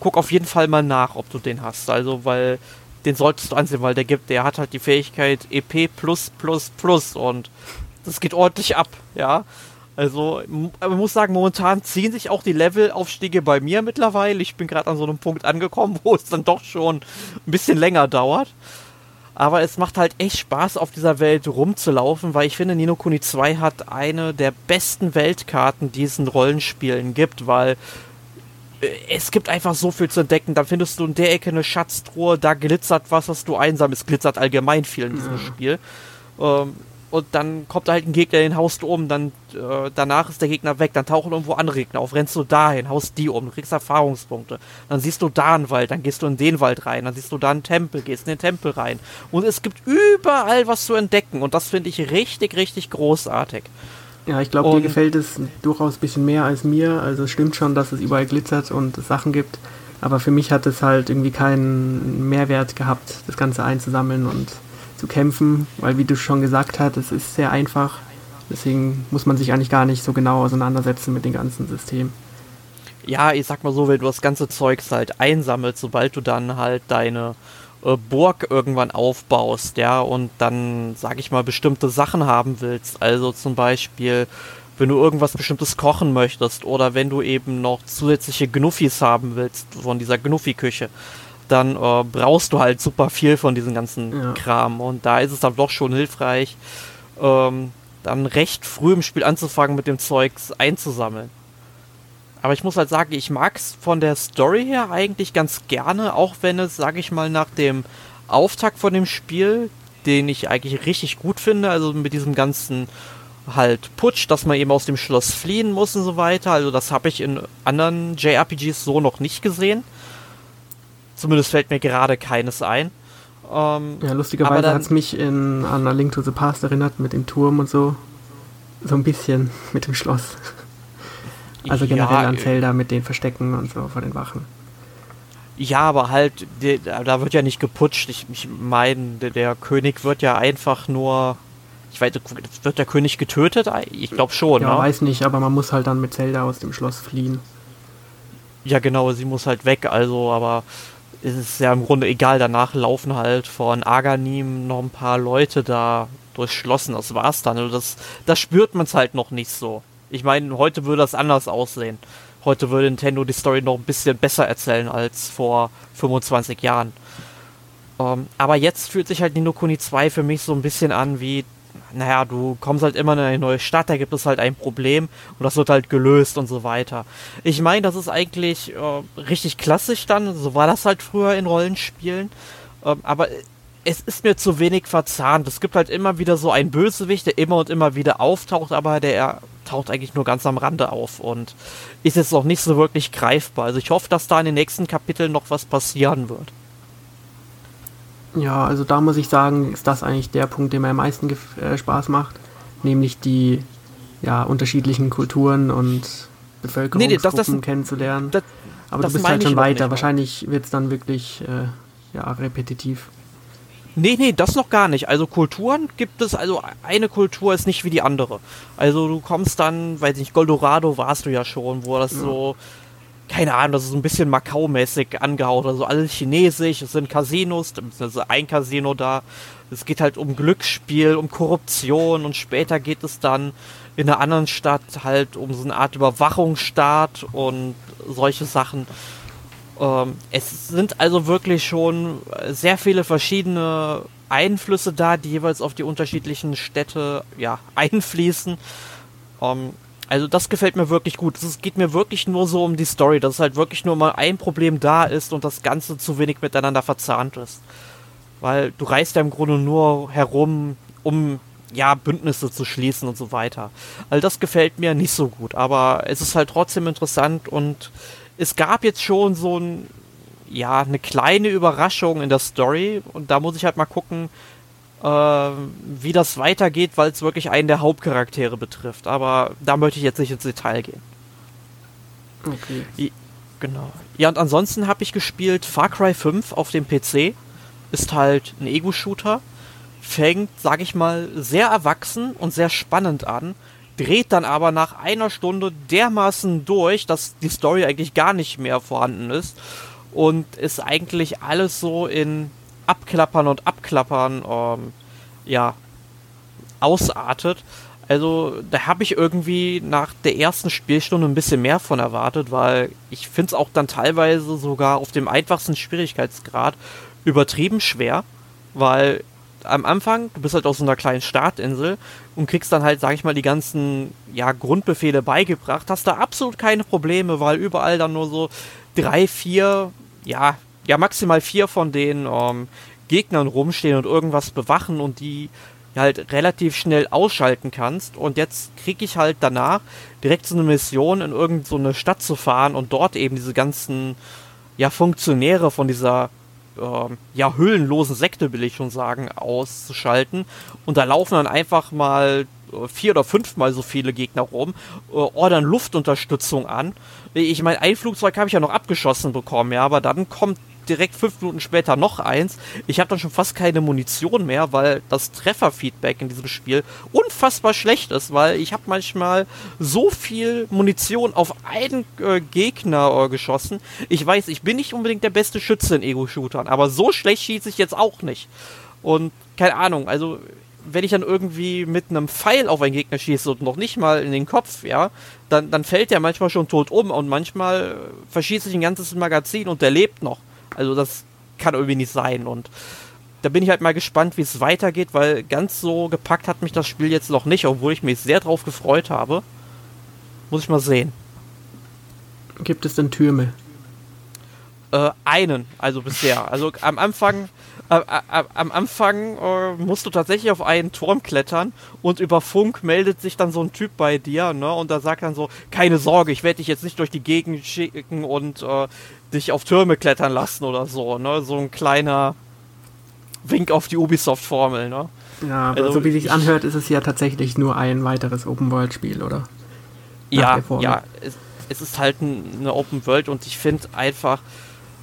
guck auf jeden Fall mal nach, ob du den hast. Also, weil den solltest du ansehen, weil der gibt, der hat halt die Fähigkeit EP plus plus plus und das geht ordentlich ab, ja. Also, man muss sagen, momentan ziehen sich auch die Levelaufstiege bei mir mittlerweile. Ich bin gerade an so einem Punkt angekommen, wo es dann doch schon ein bisschen länger dauert. Aber es macht halt echt Spaß, auf dieser Welt rumzulaufen, weil ich finde, Nino Kuni 2 hat eine der besten Weltkarten, die es in Rollenspielen gibt, weil es gibt einfach so viel zu entdecken. Dann findest du in der Ecke eine Schatztruhe, da glitzert was, was du einsam. Es glitzert allgemein viel in diesem ja. Spiel. Ähm, und dann kommt da halt ein Gegner, den haust du um, dann äh, danach ist der Gegner weg, dann tauchen irgendwo andere Gegner auf, rennst du dahin, haust die um, du kriegst Erfahrungspunkte. Dann siehst du da einen Wald, dann gehst du in den Wald rein, dann siehst du da einen Tempel, gehst in den Tempel rein. Und es gibt überall was zu entdecken und das finde ich richtig, richtig großartig. Ja, ich glaube, dir gefällt es durchaus ein bisschen mehr als mir. Also es stimmt schon, dass es überall glitzert und Sachen gibt. Aber für mich hat es halt irgendwie keinen Mehrwert gehabt, das Ganze einzusammeln und zu kämpfen, weil wie du schon gesagt hast, es ist sehr einfach. Deswegen muss man sich eigentlich gar nicht so genau auseinandersetzen mit dem ganzen System. Ja, ich sag mal so, wenn du das ganze Zeugs halt einsammelst, sobald du dann halt deine äh, Burg irgendwann aufbaust, ja, und dann, sag ich mal, bestimmte Sachen haben willst. Also zum Beispiel, wenn du irgendwas bestimmtes kochen möchtest oder wenn du eben noch zusätzliche Gnuffis haben willst von dieser Gnuffi-Küche, dann äh, brauchst du halt super viel von diesem ganzen ja. Kram. Und da ist es dann doch schon hilfreich, ähm, dann recht früh im Spiel anzufangen, mit dem Zeugs einzusammeln. Aber ich muss halt sagen, ich mag es von der Story her eigentlich ganz gerne, auch wenn es, sage ich mal, nach dem Auftakt von dem Spiel, den ich eigentlich richtig gut finde, also mit diesem ganzen halt Putsch, dass man eben aus dem Schloss fliehen muss und so weiter. Also das habe ich in anderen JRPGs so noch nicht gesehen. Zumindest fällt mir gerade keines ein. Ähm, ja, lustigerweise hat es mich in, an A Link to the Past erinnert mit dem Turm und so. So ein bisschen mit dem Schloss. Also generell ja, an Zelda mit den Verstecken und so vor den Wachen. Ja, aber halt, da wird ja nicht geputscht. Ich, ich meine, der, König wird ja einfach nur. Ich weiß, wird der König getötet? Ich glaube schon, ja, ne? weiß nicht, aber man muss halt dann mit Zelda aus dem Schloss fliehen. Ja, genau, sie muss halt weg, also, aber es ist ja im Grunde egal. Danach laufen halt von Aganim noch ein paar Leute da durchschlossen, das war's dann. Also das, das spürt man es halt noch nicht so. Ich meine, heute würde das anders aussehen. Heute würde Nintendo die Story noch ein bisschen besser erzählen als vor 25 Jahren. Ähm, aber jetzt fühlt sich halt Nino Kuni 2 für mich so ein bisschen an wie, naja, du kommst halt immer in eine neue Stadt, da gibt es halt ein Problem und das wird halt gelöst und so weiter. Ich meine, das ist eigentlich äh, richtig klassisch dann, so war das halt früher in Rollenspielen. Ähm, aber es ist mir zu wenig verzahnt. Es gibt halt immer wieder so einen Bösewicht, der immer und immer wieder auftaucht, aber der taucht eigentlich nur ganz am Rande auf und ist jetzt noch nicht so wirklich greifbar. Also ich hoffe, dass da in den nächsten Kapiteln noch was passieren wird. Ja, also da muss ich sagen, ist das eigentlich der Punkt, der mir am meisten äh, Spaß macht, nämlich die ja, unterschiedlichen Kulturen und Bevölkerungsgruppen nee, das, das, kennenzulernen. Das, Aber du bist halt schon weiter. Wahrscheinlich wird es dann wirklich äh, ja, repetitiv. Nee, nee, das noch gar nicht. Also Kulturen gibt es, also eine Kultur ist nicht wie die andere. Also du kommst dann, weiß nicht, Goldorado warst du ja schon, wo das ja. so, keine Ahnung, das ist so ein bisschen Macau-mäßig angehaucht. Also alles chinesisch, es sind Casinos, also ein Casino da. Es geht halt um Glücksspiel, um Korruption und später geht es dann in einer anderen Stadt halt um so eine Art Überwachungsstaat und solche Sachen. Ähm, es sind also wirklich schon sehr viele verschiedene Einflüsse da, die jeweils auf die unterschiedlichen Städte ja, einfließen. Ähm, also das gefällt mir wirklich gut. Es geht mir wirklich nur so um die Story, dass halt wirklich nur mal ein Problem da ist und das Ganze zu wenig miteinander verzahnt ist. Weil du reist ja im Grunde nur herum, um ja, Bündnisse zu schließen und so weiter. Also das gefällt mir nicht so gut, aber es ist halt trotzdem interessant und es gab jetzt schon so ein, ja, eine kleine Überraschung in der Story und da muss ich halt mal gucken, äh, wie das weitergeht, weil es wirklich einen der Hauptcharaktere betrifft. Aber da möchte ich jetzt nicht ins Detail gehen. Okay. I genau. Ja, und ansonsten habe ich gespielt Far Cry 5 auf dem PC. Ist halt ein Ego-Shooter. Fängt, sag ich mal, sehr erwachsen und sehr spannend an dreht dann aber nach einer Stunde dermaßen durch, dass die Story eigentlich gar nicht mehr vorhanden ist und ist eigentlich alles so in Abklappern und Abklappern ähm, ja ausartet. Also da habe ich irgendwie nach der ersten Spielstunde ein bisschen mehr von erwartet, weil ich finde es auch dann teilweise sogar auf dem einfachsten Schwierigkeitsgrad übertrieben schwer, weil am Anfang, du bist halt aus so einer kleinen Startinsel und kriegst dann halt, sag ich mal, die ganzen ja, Grundbefehle beigebracht, hast da absolut keine Probleme, weil überall dann nur so drei, vier, ja, ja, maximal vier von den ähm, Gegnern rumstehen und irgendwas bewachen und die halt relativ schnell ausschalten kannst. Und jetzt krieg ich halt danach direkt so eine Mission, in irgendeine so Stadt zu fahren und dort eben diese ganzen ja, Funktionäre von dieser äh, ja, hüllenlosen Sekte, will ich schon sagen, auszuschalten. Und da laufen dann einfach mal äh, vier oder fünfmal so viele Gegner rum, äh, ordern Luftunterstützung an. Ich meine, ein Flugzeug habe ich ja noch abgeschossen bekommen, ja, aber dann kommt direkt fünf Minuten später noch eins. Ich habe dann schon fast keine Munition mehr, weil das Trefferfeedback in diesem Spiel unfassbar schlecht ist, weil ich habe manchmal so viel Munition auf einen äh, Gegner äh, geschossen. Ich weiß, ich bin nicht unbedingt der beste Schütze in Ego-Shootern, aber so schlecht schieße ich jetzt auch nicht. Und keine Ahnung, also wenn ich dann irgendwie mit einem Pfeil auf einen Gegner schieße und noch nicht mal in den Kopf, ja, dann, dann fällt der manchmal schon tot um und manchmal verschieße ich ein ganzes Magazin und der lebt noch. Also das kann irgendwie nicht sein und da bin ich halt mal gespannt, wie es weitergeht, weil ganz so gepackt hat mich das Spiel jetzt noch nicht, obwohl ich mich sehr drauf gefreut habe. Muss ich mal sehen. Gibt es denn Türme? Äh, einen, also bisher. Also am Anfang, äh, äh, am Anfang äh, musst du tatsächlich auf einen Turm klettern und über Funk meldet sich dann so ein Typ bei dir, ne? Und da sagt dann so, keine Sorge, ich werde dich jetzt nicht durch die Gegend schicken und äh, dich auf Türme klettern lassen oder so, ne? So ein kleiner Wink auf die Ubisoft-Formel, ne? Ja, aber also, so wie sich anhört, ist es ja tatsächlich nur ein weiteres Open-World-Spiel, oder? ja, ja, es, es, ist halt eine Open World und ich finde einfach,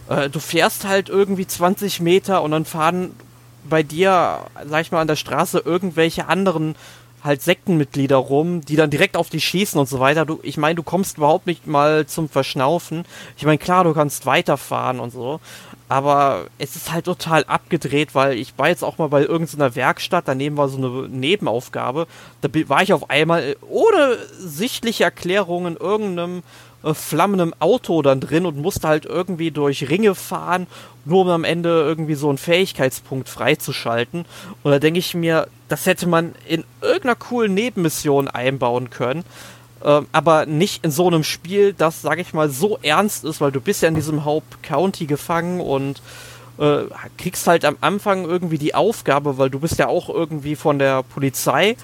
äh, du fährst halt irgendwie 20 Meter und dann fahren bei dir, sag ich mal, an der Straße irgendwelche anderen halt Sektenmitglieder rum, die dann direkt auf dich schießen und so weiter. Du, ich meine, du kommst überhaupt nicht mal zum Verschnaufen. Ich meine, klar, du kannst weiterfahren und so, Aber es ist halt total abgedreht, weil ich war jetzt auch mal bei irgendeiner Werkstatt, daneben war so eine Nebenaufgabe. Da war ich auf einmal äh, ohne sichtliche Erklärung in irgendeinem äh, flammendem Auto dann drin und musste halt irgendwie durch Ringe fahren, nur um am Ende irgendwie so einen Fähigkeitspunkt freizuschalten. Und da denke ich mir, das hätte man in irgendeiner coolen Nebenmission einbauen können. Äh, aber nicht in so einem Spiel, das, sag ich mal, so ernst ist, weil du bist ja in diesem Hauptcounty gefangen und äh, kriegst halt am Anfang irgendwie die Aufgabe, weil du bist ja auch irgendwie von der Polizei,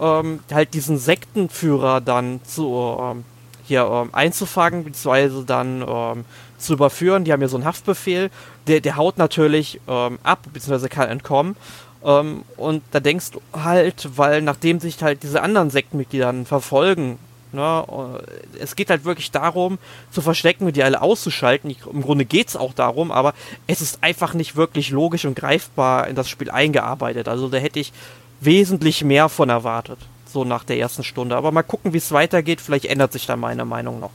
ähm, halt diesen Sektenführer dann zu, ähm, hier ähm, einzufangen, beziehungsweise dann ähm, zu überführen. Die haben ja so einen Haftbefehl, der, der haut natürlich ähm, ab, beziehungsweise kann entkommen. Ähm, und da denkst du halt, weil nachdem sich halt diese anderen Sektenmitglieder verfolgen, ne, äh, es geht halt wirklich darum, zu verstecken und die alle auszuschalten. Im Grunde geht es auch darum, aber es ist einfach nicht wirklich logisch und greifbar in das Spiel eingearbeitet. Also da hätte ich wesentlich mehr von erwartet so nach der ersten Stunde. Aber mal gucken, wie es weitergeht. Vielleicht ändert sich da meine Meinung noch.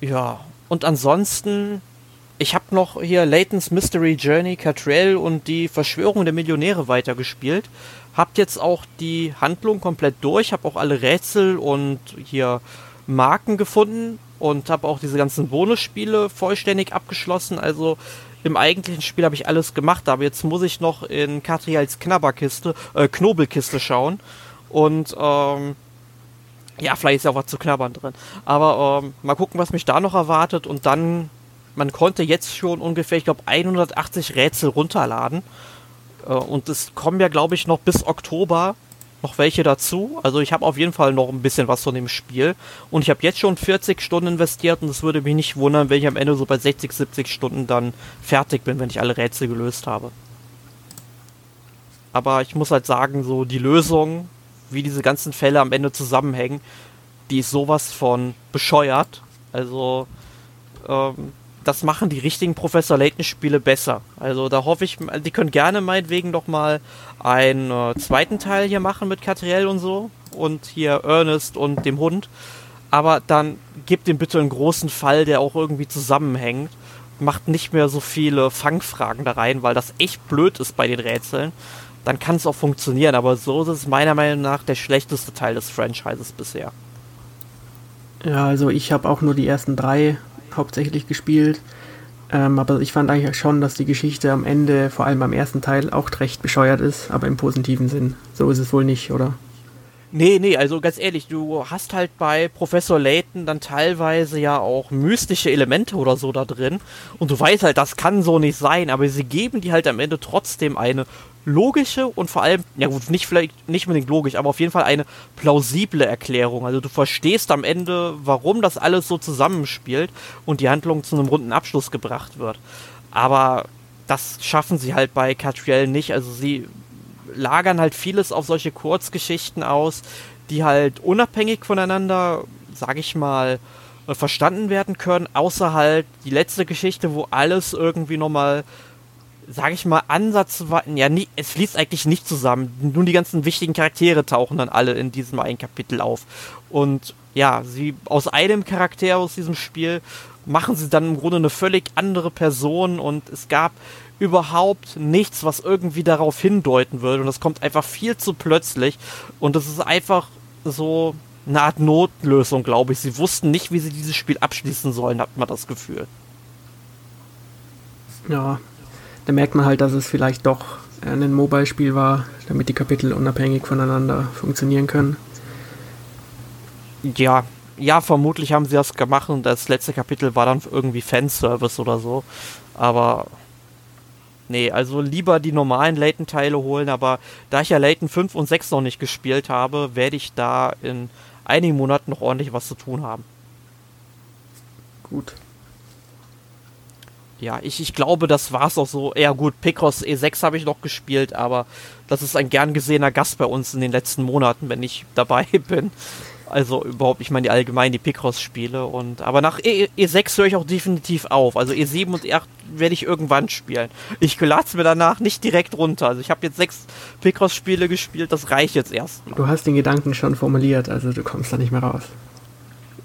Ja, und ansonsten, ich habe noch hier Layton's Mystery Journey, Catrell und die Verschwörung der Millionäre weitergespielt. Habt jetzt auch die Handlung komplett durch, habe auch alle Rätsel und hier Marken gefunden und habe auch diese ganzen Bonusspiele vollständig abgeschlossen. Also im eigentlichen Spiel habe ich alles gemacht, aber jetzt muss ich noch in Katrials Knabberkiste, äh, Knobelkiste schauen. Und ähm, ja, vielleicht ist ja auch was zu knabbern drin. Aber ähm, mal gucken, was mich da noch erwartet. Und dann, man konnte jetzt schon ungefähr, ich glaube, 180 Rätsel runterladen. Äh, und es kommen ja, glaube ich, noch bis Oktober noch welche dazu. Also ich habe auf jeden Fall noch ein bisschen was von dem Spiel. Und ich habe jetzt schon 40 Stunden investiert und es würde mich nicht wundern, wenn ich am Ende so bei 60, 70 Stunden dann fertig bin, wenn ich alle Rätsel gelöst habe. Aber ich muss halt sagen, so die Lösung, wie diese ganzen Fälle am Ende zusammenhängen, die ist sowas von bescheuert. Also ähm, das machen die richtigen Professor Layton Spiele besser. Also da hoffe ich, die können gerne meinetwegen noch mal einen äh, zweiten Teil hier machen mit Catriel und so und hier Ernest und dem Hund. Aber dann gibt ihm bitte einen großen Fall, der auch irgendwie zusammenhängt. Macht nicht mehr so viele Fangfragen da rein, weil das echt blöd ist bei den Rätseln. Dann kann es auch funktionieren, aber so ist es meiner Meinung nach der schlechteste Teil des Franchises bisher. Ja, also ich habe auch nur die ersten drei hauptsächlich gespielt. Ähm, aber ich fand eigentlich schon, dass die Geschichte am Ende, vor allem am ersten Teil, auch recht bescheuert ist, aber im positiven Sinn. So ist es wohl nicht, oder? Nee, nee, also ganz ehrlich, du hast halt bei Professor Layton dann teilweise ja auch mystische Elemente oder so da drin. Und du weißt halt, das kann so nicht sein, aber sie geben dir halt am Ende trotzdem eine logische und vor allem, ja gut, nicht vielleicht nicht unbedingt logisch, aber auf jeden Fall eine plausible Erklärung. Also du verstehst am Ende, warum das alles so zusammenspielt und die Handlung zu einem runden Abschluss gebracht wird. Aber das schaffen sie halt bei Catriel nicht. Also sie lagern halt vieles auf solche Kurzgeschichten aus, die halt unabhängig voneinander, sag ich mal, äh, verstanden werden können, außer halt die letzte Geschichte, wo alles irgendwie nochmal sage ich mal, ansatzweise, ja, nie, es fließt eigentlich nicht zusammen. Nur die ganzen wichtigen Charaktere tauchen dann alle in diesem einen Kapitel auf. Und ja, sie aus einem Charakter aus diesem Spiel machen sie dann im Grunde eine völlig andere Person und es gab überhaupt nichts, was irgendwie darauf hindeuten würde. Und das kommt einfach viel zu plötzlich. Und das ist einfach so eine Art Notlösung, glaube ich. Sie wussten nicht, wie sie dieses Spiel abschließen sollen, hat man das Gefühl. Ja, da merkt man halt, dass es vielleicht doch ein Mobile-Spiel war, damit die Kapitel unabhängig voneinander funktionieren können. Ja, ja, vermutlich haben sie das gemacht und das letzte Kapitel war dann irgendwie Fanservice oder so. Aber nee, also lieber die normalen Layton-Teile holen, aber da ich ja Layton 5 und 6 noch nicht gespielt habe, werde ich da in einigen Monaten noch ordentlich was zu tun haben. Gut ja, ich, ich glaube, das war es auch so. Ja gut, Picross E6 habe ich noch gespielt, aber das ist ein gern gesehener Gast bei uns in den letzten Monaten, wenn ich dabei bin. Also überhaupt, ich meine die allgemein die Picross-Spiele und aber nach e, E6 höre ich auch definitiv auf. Also E7 und E8 werde ich irgendwann spielen. Ich lade es mir danach nicht direkt runter. Also ich habe jetzt sechs Picross-Spiele gespielt, das reicht jetzt erst. Du hast den Gedanken schon formuliert, also du kommst da nicht mehr raus.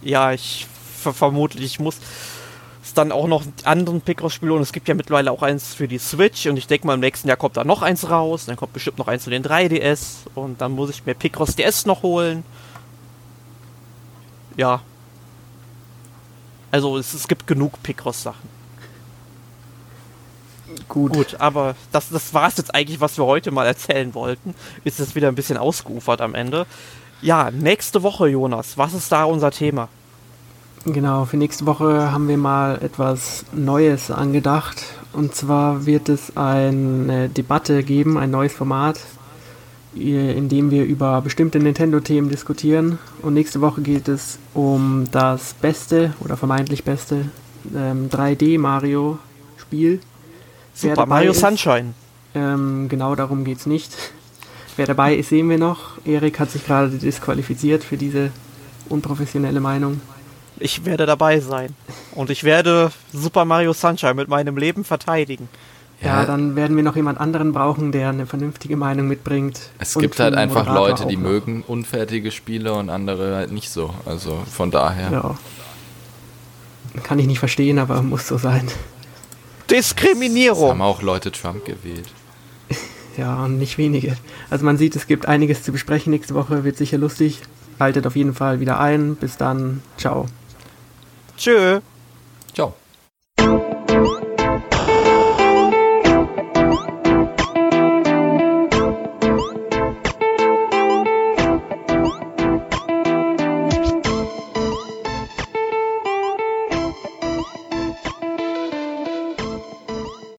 Ja, ich ver vermutlich, ich muss es dann auch noch anderen Picross-Spiele und es gibt ja mittlerweile auch eins für die Switch und ich denke mal im nächsten Jahr kommt da noch eins raus, dann kommt bestimmt noch eins für den 3DS und dann muss ich mir Picross DS noch holen. Ja. Also es, es gibt genug Picross-Sachen. Gut. Gut, aber das, das war es jetzt eigentlich, was wir heute mal erzählen wollten. Ist es wieder ein bisschen ausgeufert am Ende. Ja, nächste Woche, Jonas, was ist da unser Thema? Genau, für nächste Woche haben wir mal etwas Neues angedacht. Und zwar wird es eine Debatte geben, ein neues Format, in dem wir über bestimmte Nintendo-Themen diskutieren. Und nächste Woche geht es um das beste oder vermeintlich beste ähm, 3D-Mario-Spiel. Super Mario ist, Sunshine. Ähm, genau darum geht es nicht. Wer dabei ist, sehen wir noch. Erik hat sich gerade disqualifiziert für diese unprofessionelle Meinung. Ich werde dabei sein. Und ich werde Super Mario Sunshine mit meinem Leben verteidigen. Ja, ja, dann werden wir noch jemand anderen brauchen, der eine vernünftige Meinung mitbringt. Es gibt halt einfach Leute, die mögen unfertige Spiele und andere halt nicht so. Also von daher. Ja. Kann ich nicht verstehen, aber muss so sein. Diskriminierung. Es haben auch Leute Trump gewählt. ja, und nicht wenige. Also man sieht, es gibt einiges zu besprechen. Nächste Woche wird sicher lustig. Haltet auf jeden Fall wieder ein. Bis dann. Ciao. Tschö.